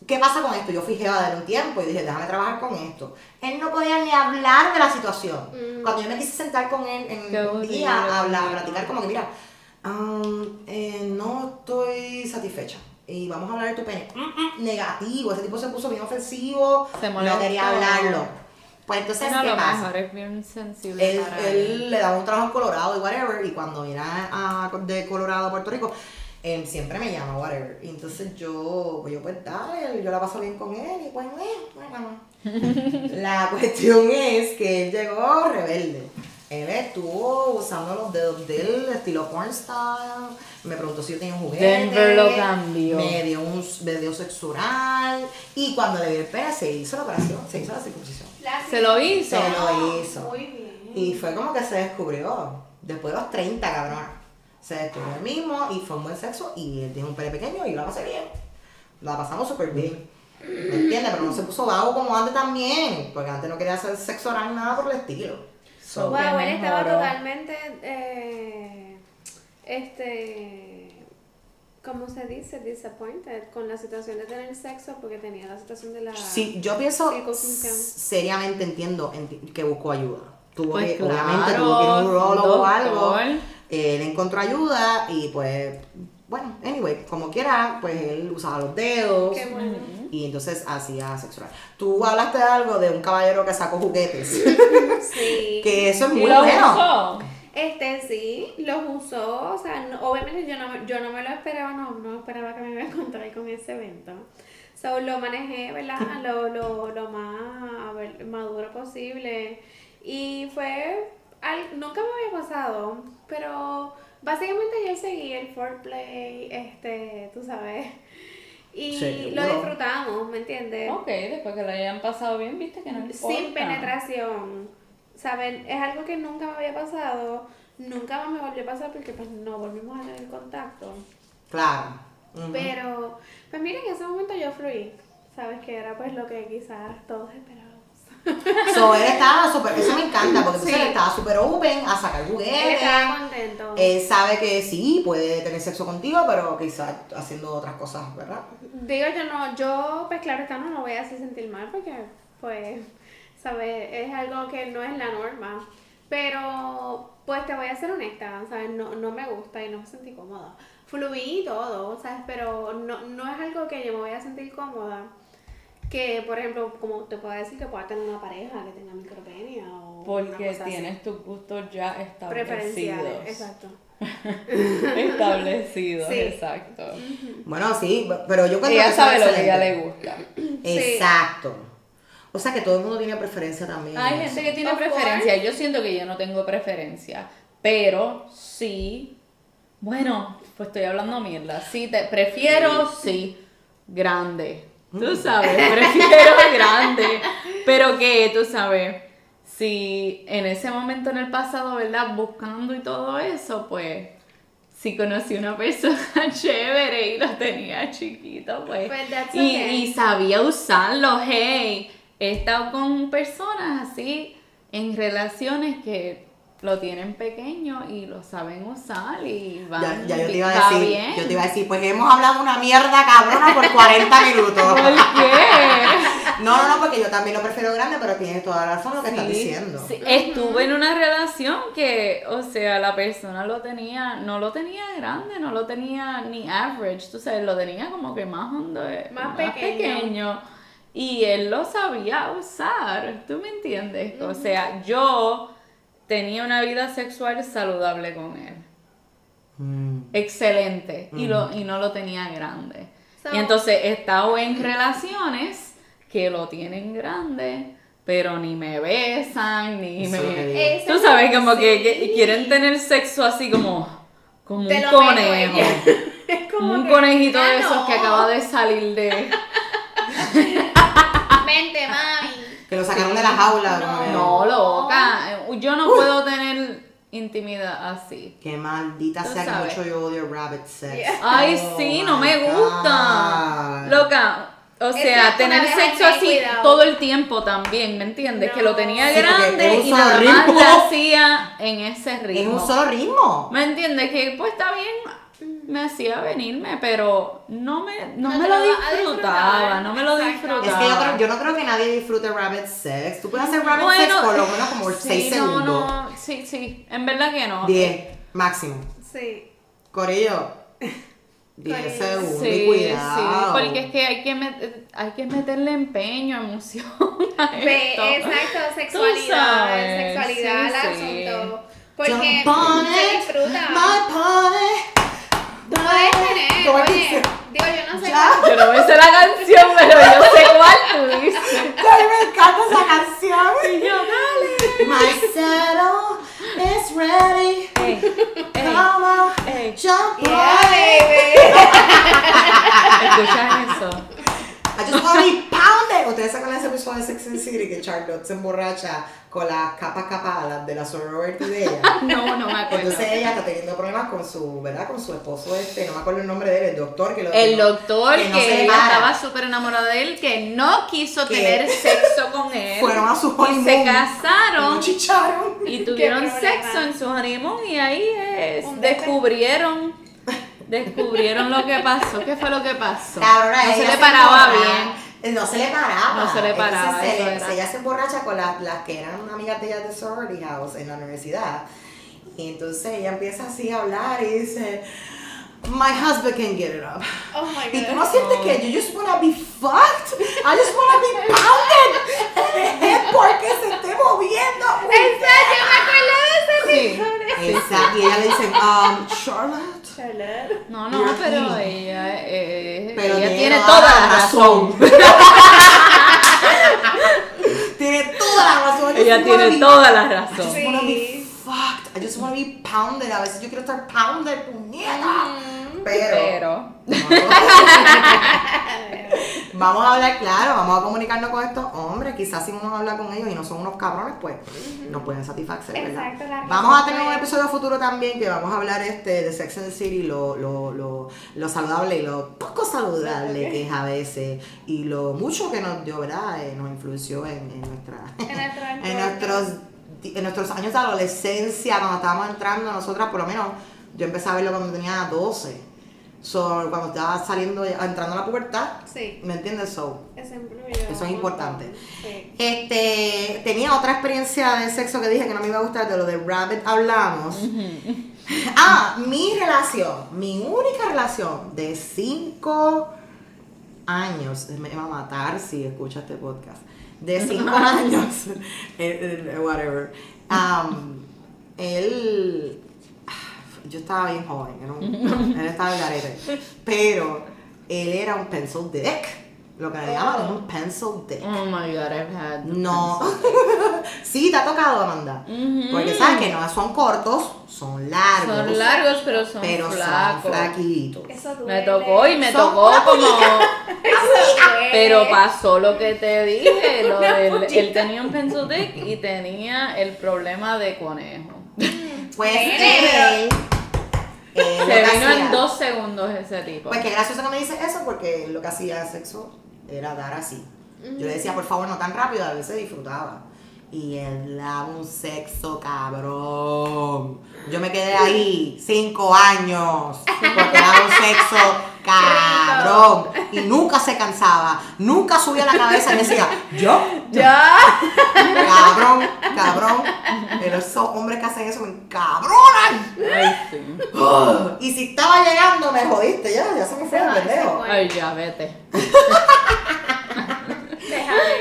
¿qué pasa con esto? Yo fui jeva de un tiempo y dije, déjame trabajar con esto. Él no podía ni hablar de la situación. Mm. Cuando yo me quise sentar con él en Qué un día a hablar, a platicar, como que, mira, um, eh, no estoy satisfecha. Y vamos a hablar de tu pene. Mm, mm, negativo, ese tipo se puso bien ofensivo. Se no quería hablarlo. Pues entonces, ¿qué lo pasa? mejor es bien sensible él le daba un trabajo en Colorado y whatever, y cuando viene a, a- de Colorado a Puerto Rico, él siempre me llama, whatever. Y entonces yo, pues yo pues dale, yo la paso bien con él y pues, eh, bueno. (laughs) La cuestión es que él llegó rebelde. Él estuvo usando los dedos de él, estilo porn style. Me preguntó si yo tenía un juguete. Denver lo cambió. Me dio un me dio sexo oral. Y cuando le vi el pene, se hizo la operación, se hizo la circuncisión. La Se lo hizo. Se lo hizo. Muy bien. Y fue como que se descubrió. Después de los 30, cabrón. Se descubrió él mismo y fue un buen sexo. Y él tiene un pene pequeño y yo la pasé bien. La pasamos súper bien. ¿Me entiendes? Pero no se puso vago como antes también. Porque antes no quería hacer sexo oral ni nada por el estilo. So, Wow. Él estaba totalmente, eh, este, ¿cómo se dice? Disappointed con la situación de tener sexo porque tenía la situación de la... Sí, yo pienso, seriamente entiendo enti- que buscó ayuda. Tuvo Pues que, claro, obviamente, tuvo que ir a un urologo o algo. Él encontró ayuda y pues, bueno, anyway, como quiera, pues él usaba los dedos. Qué bueno. Y entonces hacía sexual. Tú hablaste de algo de un caballero que sacó juguetes. Sí. (laughs) que eso es ¿Y muy lo bueno. usó? Este sí, los usó, o sea, no- obviamente yo no, yo no me lo esperaba, no, no esperaba que me iba a encontrar con ese evento. So, lo manejé, ¿verdad? (laughs) Lo, lo, lo más ver, maduro posible. Y fue, al- nunca me había pasado, pero básicamente yo seguí el foreplay, este, tú sabes. (laughs) Y Seguro. lo disfrutamos, ¿me entiendes? Ok, después que lo hayan pasado bien, viste que no importa. Sin penetración. ¿Saben? Es algo que nunca me había pasado. Nunca más me volvió a pasar porque pues no volvimos a tener contacto. Claro. Ujú. Pero, pues miren, en ese momento yo fluí. ¿Sabes? Que era pues lo que quizás todos esperábamos. So, él estaba súper, eso me encanta, porque entonces Sí. él estaba súper open a sacar Él juguetes. estaba contento. Él sabe que sí, puede tener sexo contigo, pero quizás haciendo otras cosas, ¿verdad? Digo, yo no, yo, pues claro está, no me voy a hacer sentir mal porque, pues, ¿sabes? Es algo que no es la norma. Pero, pues te voy a ser honesta, ¿sabes? No, no me gusta y no me sentí cómoda. Fluí y todo, ¿sabes? Pero no, no es algo que yo me voy a sentir cómoda. Que, por ejemplo, como te puedo decir que pueda tener una pareja que tenga micropenia o Porque tienes tus gustos ya establecidos. preferenciales, exacto. (laughs) Establecidos, Sí. exacto. Bueno, sí, pero yo cuento Ella sabe lo que a ella le gusta. Exacto. O sea que todo el mundo tiene preferencia también. Hay en gente que tiene Of preferencia. Yo siento que yo no tengo preferencia. Pero sí. Bueno, pues estoy hablando mierda. Sí, te prefiero, sí, grande. Tú sabes, prefiero grande. Pero que, tú sabes, si en ese momento en el pasado, ¿verdad? Buscando y todo eso, pues. Si conocí una persona (laughs) chévere y lo tenía chiquito, pues. Pues that's y, y sabía usarlo, hey. He estado con personas así en relaciones que lo tienen pequeño y lo saben usar y van Ya, ya yo te bi- iba a decir, bien. yo te iba a decir, pues hemos hablado una mierda cabrona por 40 minutos. ¿Por qué? (laughs) No, no, no, porque yo también lo prefiero grande, pero tienes toda la razón lo que estás Sí, diciendo. sí. Estuve en una relación que, o sea, la persona lo tenía, no lo tenía grande, no lo tenía ni average, tú sabes, lo tenía como que más hondo, eh, Más pequeño. pequeño. Y él lo sabía usar, ¿tú me entiendes? O sea, yo tenía una vida sexual saludable con él. Mm. Excelente. Y, lo, y no lo tenía grande. So- y entonces he estado en relaciones que lo tienen grande, pero ni me besan, ni me... Tú sabes, como sí. que, que quieren tener sexo así como, como Te un conejo. (laughs) como Como un que, conejito de esos no. que acaba de salir de... (laughs) Sacaron de la jaula. que- No, loca. eh, Yo no puedo tener intimidad así. Qué maldita Tú sea que mucho yo odio rabbit sex. Yeah. Ay, Oh sí, no me gusta. God. Loca. O sea, Exacto, tener sexo así cuidado. todo el tiempo también, ¿me entiendes? Que lo No. tenía Sí, grande y nada más lo hacía en (laughs) ese Es ritmo. un solo ritmo. ¿Me entiendes? Que pues está bien, me hacía venirme, pero no me, no No me lo disfrutaba, no me lo disfrutaba. Es que yo, creo, yo no creo que nadie disfrute rabbit sex. Tú puedes hacer rabbit sex por lo menos como 6 sí, segundos. No, no, sí, sí, en verdad que no. 10 máximo. Sí. Corillo. 10 Corillo. segundos. Sí, y cuidado. sí, porque es que hay que, met- hay que meterle empeño, emoción (laughs) a esto. exacto, sexualidad, sexualidad sí, al sí. asunto. Porque se disfruta. My pony. Puedes tener, digo, yo no sé. Ya. Yo no me sé la canción, pero yo sé cuál tú dices. Ay, me encanta esa canción. Y yo, dale. My saddle is ready. Ey, ey, Come on, ey. jump Yeah, on it. baby. ¿Escuchas eso? I just wanna be pounded. Ustedes sacan ese episodio de Sex and City que Charlotte se emborracha con las capas capadas de la sorority de ella. (laughs) No, no me acuerdo. Entonces ella está teniendo problemas con su, ¿verdad? Con su esposo este, no me acuerdo el nombre de él, el doctor que lo El que no- doctor que, no se ella para. estaba súper enamorada de él, que no quiso Que tener (laughs) sexo con él. Fueron a su y honeymoon. se Y casaron no chicharon. y tuvieron sexo en su honeymoon y ahí es, descubrieron descubrieron lo que pasó. ¿Qué fue lo que pasó? Cabrona, no se le paraba emborracha. bien. No se le paraba. No se le paraba, Entonces, se- eso era. se- ella se emborracha con las, las que eran amigas de ella de sorority house en la universidad. Y entonces ella empieza así a hablar y dice, My husband can get it up. Oh my Y tú god. no sientes que you just wanna be fucked. I just wanna be pounded. (laughs) Es porque se esté moviendo. Exacto, yo me acuerdo de ese Sí. Exacto. Y ella le dice, um, Charlotte. Charlotte. No, no, You're pero ella, eh, Pero ella (laughs) tiene toda la razón. Tiene toda la razón. Ella tiene toda la razón. Sí. I just wanna be pounded. A veces yo quiero estar pounded, puñeta. Pero. Pero (laughs) Vamos a hablar claro, vamos a comunicarnos con estos hombres. Quizás si uno habla con ellos y no son unos cabrones, pues nos pueden satisfacer, ¿verdad? Exacto, la Vamos a tener un episodio futuro también que vamos a hablar este de Sex and the City, lo, lo, lo, lo saludable y lo poco saludable que es a veces y lo mucho que nos dio, ¿verdad? Eh, nos influenció en, en nuestra En (laughs) en nuestros en nuestros años de adolescencia, cuando estábamos entrando, nosotras por lo menos, yo empecé a verlo cuando tenía 12. So, cuando estaba saliendo, entrando a la pubertad, Sí, ¿me entiendes? So, eso es importante. Sí. este, tenía otra experiencia de sexo que dije que no me iba a gustar, de lo de Rabbit hablamos. Ah, mi relación, mi única relación de cinco años, me va a matar si escucha este podcast, de (laughs) cinco años, (laughs) eh, eh, whatever, um, él, yo estaba bien joven, era un- (laughs) él estaba en garete, pero él era un pencil dick, lo que le llaman es un pencil dick. Oh my god, I've had No. sí, te ha tocado, Amanda. Ujú. Porque sabes que no son cortos, son largos. Son largos, pero son pero flacos. son flaquitos. Eso Me tocó y me Son tocó como. Pero pasó lo que te dije, (laughs) lo del- él tenía un pencil dick y tenía el problema de conejo. Pues él. Se que vino hacía- en dos segundos ese tipo. Pues qué gracioso que me dice eso, porque lo que hacía sexo era dar así. Yo le decía, por favor, no tan rápido, a veces disfrutaba. Y él daba un sexo cabrón. Yo me quedé ahí cinco años porque daba un sexo cabrón. Y nunca se cansaba, nunca subía la cabeza y decía, yo, ¡Ya! cabrón, cabrón. Pero esos hombres que hacen eso me encabronan. Ay, sí. Y si estaba llegando, me jodiste, ya, ya se me fue el pendejo. fue. Ay, ya, vete.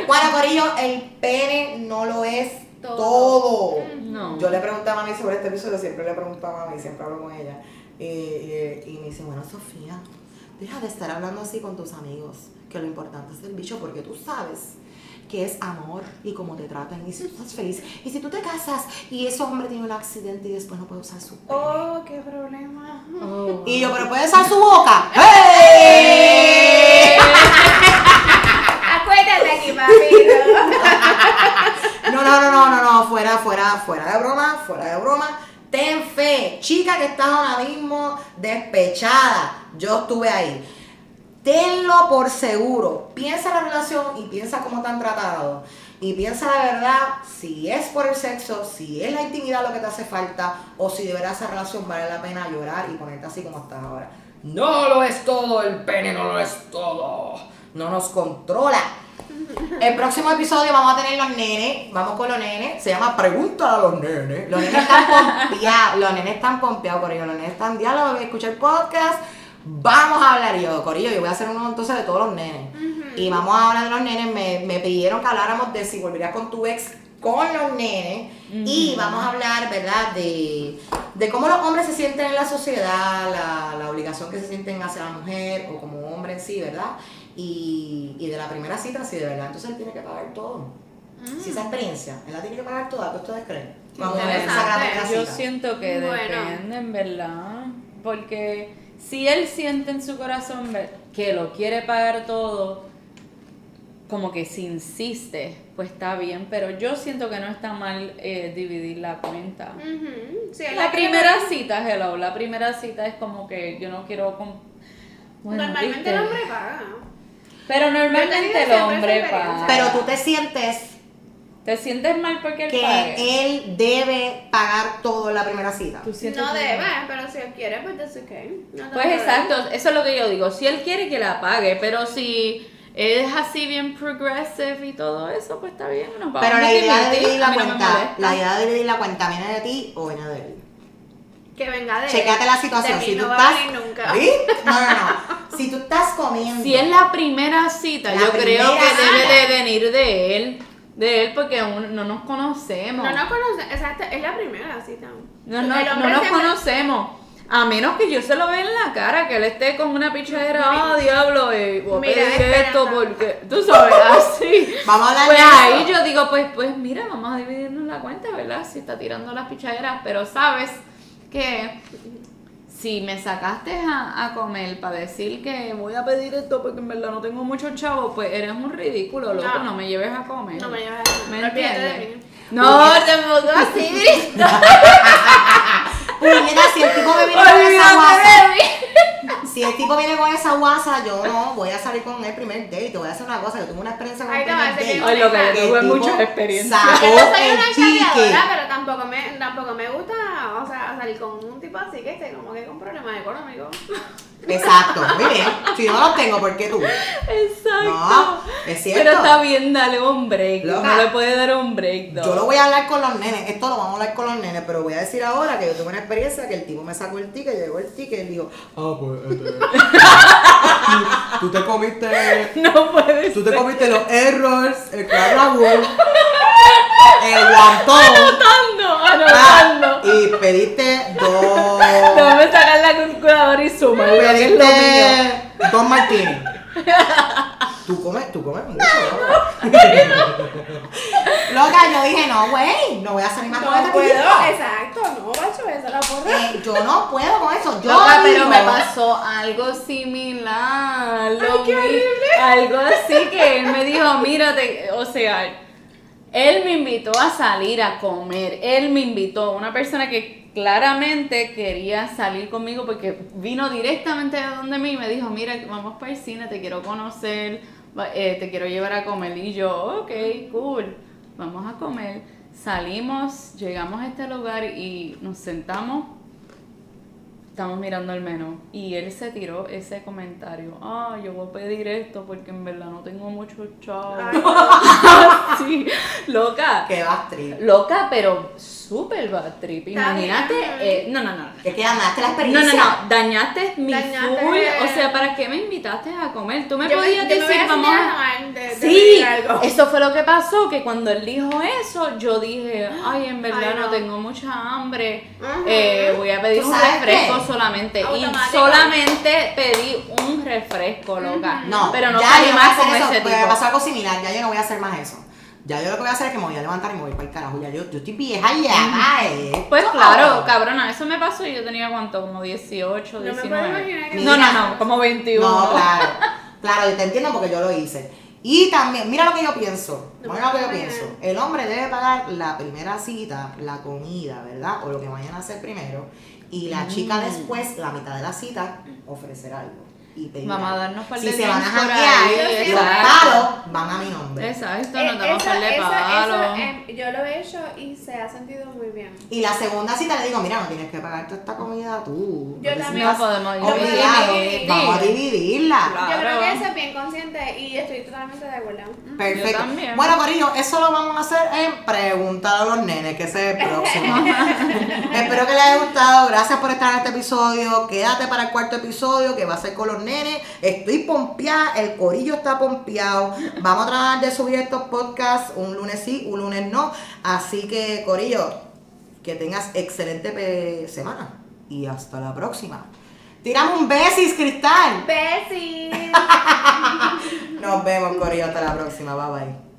Bueno, Corillo, el pene no lo es todo. Todo. No. Yo le pregunté a mami sobre este episodio, siempre le pregunto a mami, siempre hablo con ella. Y, y- y me dice, bueno, Sofía, deja de estar hablando así con tus amigos, que lo importante es el bicho, porque tú sabes que es amor y cómo te tratan, y si tú estás feliz, y si tú te casas y ese hombre tiene un accidente y después no puede usar su pene. Oh, qué problema. Oh. Y yo, pero puede usar su boca. ¡Hey! Papito. no, no, no, no, no, fuera, fuera, fuera de broma, fuera de broma. Ten fe, chica que estás ahora mismo despechada. Yo estuve ahí. Tenlo por seguro. Piensa en la relación y piensa cómo te han tratado. Y piensa la verdad si es por el sexo, si es la intimidad lo que te hace falta, o si de verdad esa relación vale la pena llorar y ponerte así como estás ahora. No lo es todo, el pene no lo es todo. No nos controla. El próximo episodio vamos a tener los nenes, vamos con los nenes, se llama Pregunta a los nenes. Los nenes están pompeados, (laughs) los nenes están pompeados, Corillo, los nenes están diálogo, escuchar el podcast, vamos a hablar yo, Corillo, yo voy a hacer uno entonces de todos los nenes. Y vamos a hablar de los nenes, me, me pidieron que habláramos de si volverías con tu ex con los nenes y vamos a hablar, ¿verdad? De, de cómo los hombres se sienten en la sociedad, la, la obligación que se sienten hacia la mujer o como hombre en sí, ¿verdad? Y, y de la primera cita, si de verdad, entonces él tiene que pagar todo. Si esa experiencia, él la tiene que pagar toda, ¿qué ustedes creen? Cuando Yo cita. siento que Bueno. depende, en verdad. Porque si él siente en su corazón que lo quiere pagar todo, como que si insiste, pues está bien. Pero yo siento que no está mal eh, dividir la cuenta. Sí, La primera cita, hello, la primera cita es como que yo no quiero... Bueno, Normalmente ¿viste? el hombre paga. Pero normalmente el hombre paga. Pero tú te sientes ¿Te sientes mal porque él que pague? él debe pagar todo en la primera cita. ¿Tú sientes No debe, pero si él quiere, pues that's okay. No Pues exacto, eso es lo que yo digo. Si él quiere que la pague, pero si es así bien progressive y todo eso, pues está bien. Nos vamos Pero la idea de dividir, la no cuenta, la idea de dividir la cuenta viene de ti o viene de él. Que venga de él. Checate la situación. De Si tú no va a estás. venir nunca. ¿Viste? No, no, no. (laughs) Si tú estás comiendo. Si es la primera cita, La yo creo que debe de venir de él. De él porque aún no nos conocemos. No nos conocemos, exacto, es la primera cita. No, no, no nos siempre- conocemos. A menos que yo se lo vea en la cara, que él esté con una pichadera, ah, diablo, eh, voy a Mira, pedir esto porque, tú sabes, (laughs) así. Vamos a hablar Pues ahí yo digo, pues, pues mira, vamos a dividirnos la cuenta, ¿verdad? Si está tirando las pichaderas, pero sabes que si me sacaste a, a comer para decir que voy a pedir esto porque en verdad no tengo muchos chavos, pues eres un ridículo, loco, no, No. me lleves a comer. No me llevas a ¿Me olvídate de entiendes? No, te pongo así. (laughs) Puñeta, si el tipo me viene con esa guasa. Si el tipo viene con esa guasa, yo no voy a salir con el primer date. Te voy a hacer una cosa. Yo tuve una experiencia con Ay, el primer date. Ay, lo que yo tuve tipo mucha experiencia. Sacó Yo soy una ticket. chateadora, pero tampoco me, tampoco me gusta, o sea, salir con un tipo así que esté como que con problemas económicos. Exacto, muy bien. Si no lo tengo, ¿por qué tú? Exacto. No, es cierto. Pero está bien, dale un break. Loca. No le puede dar un break, ¿no? Yo lo voy a hablar con los nenes, esto lo vamos a hablar con los nenes, pero voy a decir ahora que yo tuve una experiencia que el tipo me sacó el ticket, llegó el ticket y dijo, ah, pues, este, tú, tú te comiste, (laughs) No puede tú te comiste los errors, el ragout, el guantón, Anotando, ah, anotando. y pediste dos, Déjame sacar la calculadora y es lo mío. pediste dos martinis. Tú comes, tú comes mucho, loca. Loca, yo dije, no, güey, no voy a salir más con este No puedo, exacto, no, macho, esa la porra. Eh, yo no puedo con eso. Yo Loca, pero me pasó algo similar. lo qué mi- horrible. Algo así que él me dijo, mírate, o sea, él me invitó a salir a comer. Él me invitó, una persona que claramente quería salir conmigo porque vino directamente de donde mí y me dijo, mira, vamos para el cine, te quiero conocer, eh, te quiero llevar a comer. Y yo, ok, cool, vamos a comer. Salimos, llegamos a este lugar y nos sentamos Estamos mirando el menú y él se tiró ese comentario. Ah, yo voy a pedir esto porque en verdad no tengo mucho chavo. (laughs) Sí, loca. Que vas trip. Loca, pero súper bad trip. Imagínate. eh, no, no, no. no. Es que ganaste la No, no, experiencia. no, dañaste mi Dañaste- full. O sea, ¿para qué me invitaste a comer? Tú me yo podías yo me decir, vamos a. de, de Sí, algo. eso fue lo que pasó, que cuando él dijo eso, yo dije, ay, en (gasps) verdad Ay, no. no. tengo mucha hambre, eh, voy a pedir ¿Tú un refresco qué? solamente. Y solamente pedí un refresco, loca. No, pero no ya yo no voy a más con hacer eso, ese me tipo. pasó algo similar, ya yo no voy a hacer más eso. Ya yo lo que voy a hacer es que me voy a levantar y me voy para el carajo. Ya yo, yo estoy vieja ya, eh. Pues claro, cabrona, eso me pasó y yo tenía cuánto, como 18, No me puedo 19. imaginar que- no, no, no, como 21. No, claro. (laughs) Claro, yo te entiendo porque yo lo hice. Y también, mira lo que yo pienso. No Mira lo que yo pienso. El hombre debe pagar la primera cita, la comida, ¿verdad? O lo que vayan a hacer primero. Y la chica Mm. después, la mitad de la cita, ofrecer algo. Y Vamos a darnos par Si de se van a ahí, los palos van a mi nombre. Exacto, nos damos eso- par de eso- palos. eh, yo lo he hecho y se ha sentido muy bien. Y la segunda cita le digo, mira, no tienes que pagar toda esta comida tú. Yo No te también. No podemos dividir. Vamos a dividirla. Claro. Yo creo que eso es bien consciente y estoy totalmente de acuerdo. Perfecto. Yo. Bueno, Corillo, eso lo vamos a hacer en Preguntar a los nenes, que ese es el próximo. (laughs) Espero que les haya gustado. Gracias por estar en este episodio. Quédate para el cuarto episodio que va a ser con los nenes. Estoy pompeada, el corillo está pompeado. Vamos a tratar de subir estos podcasts un lunes sí, un lunes no. Así que, Corillo, que tengas excelente semana. Y hasta la próxima. Tiramos un besis, Cristal. Besis. (laughs) Nos vemos, Corillo. Hasta la próxima. Bye bye.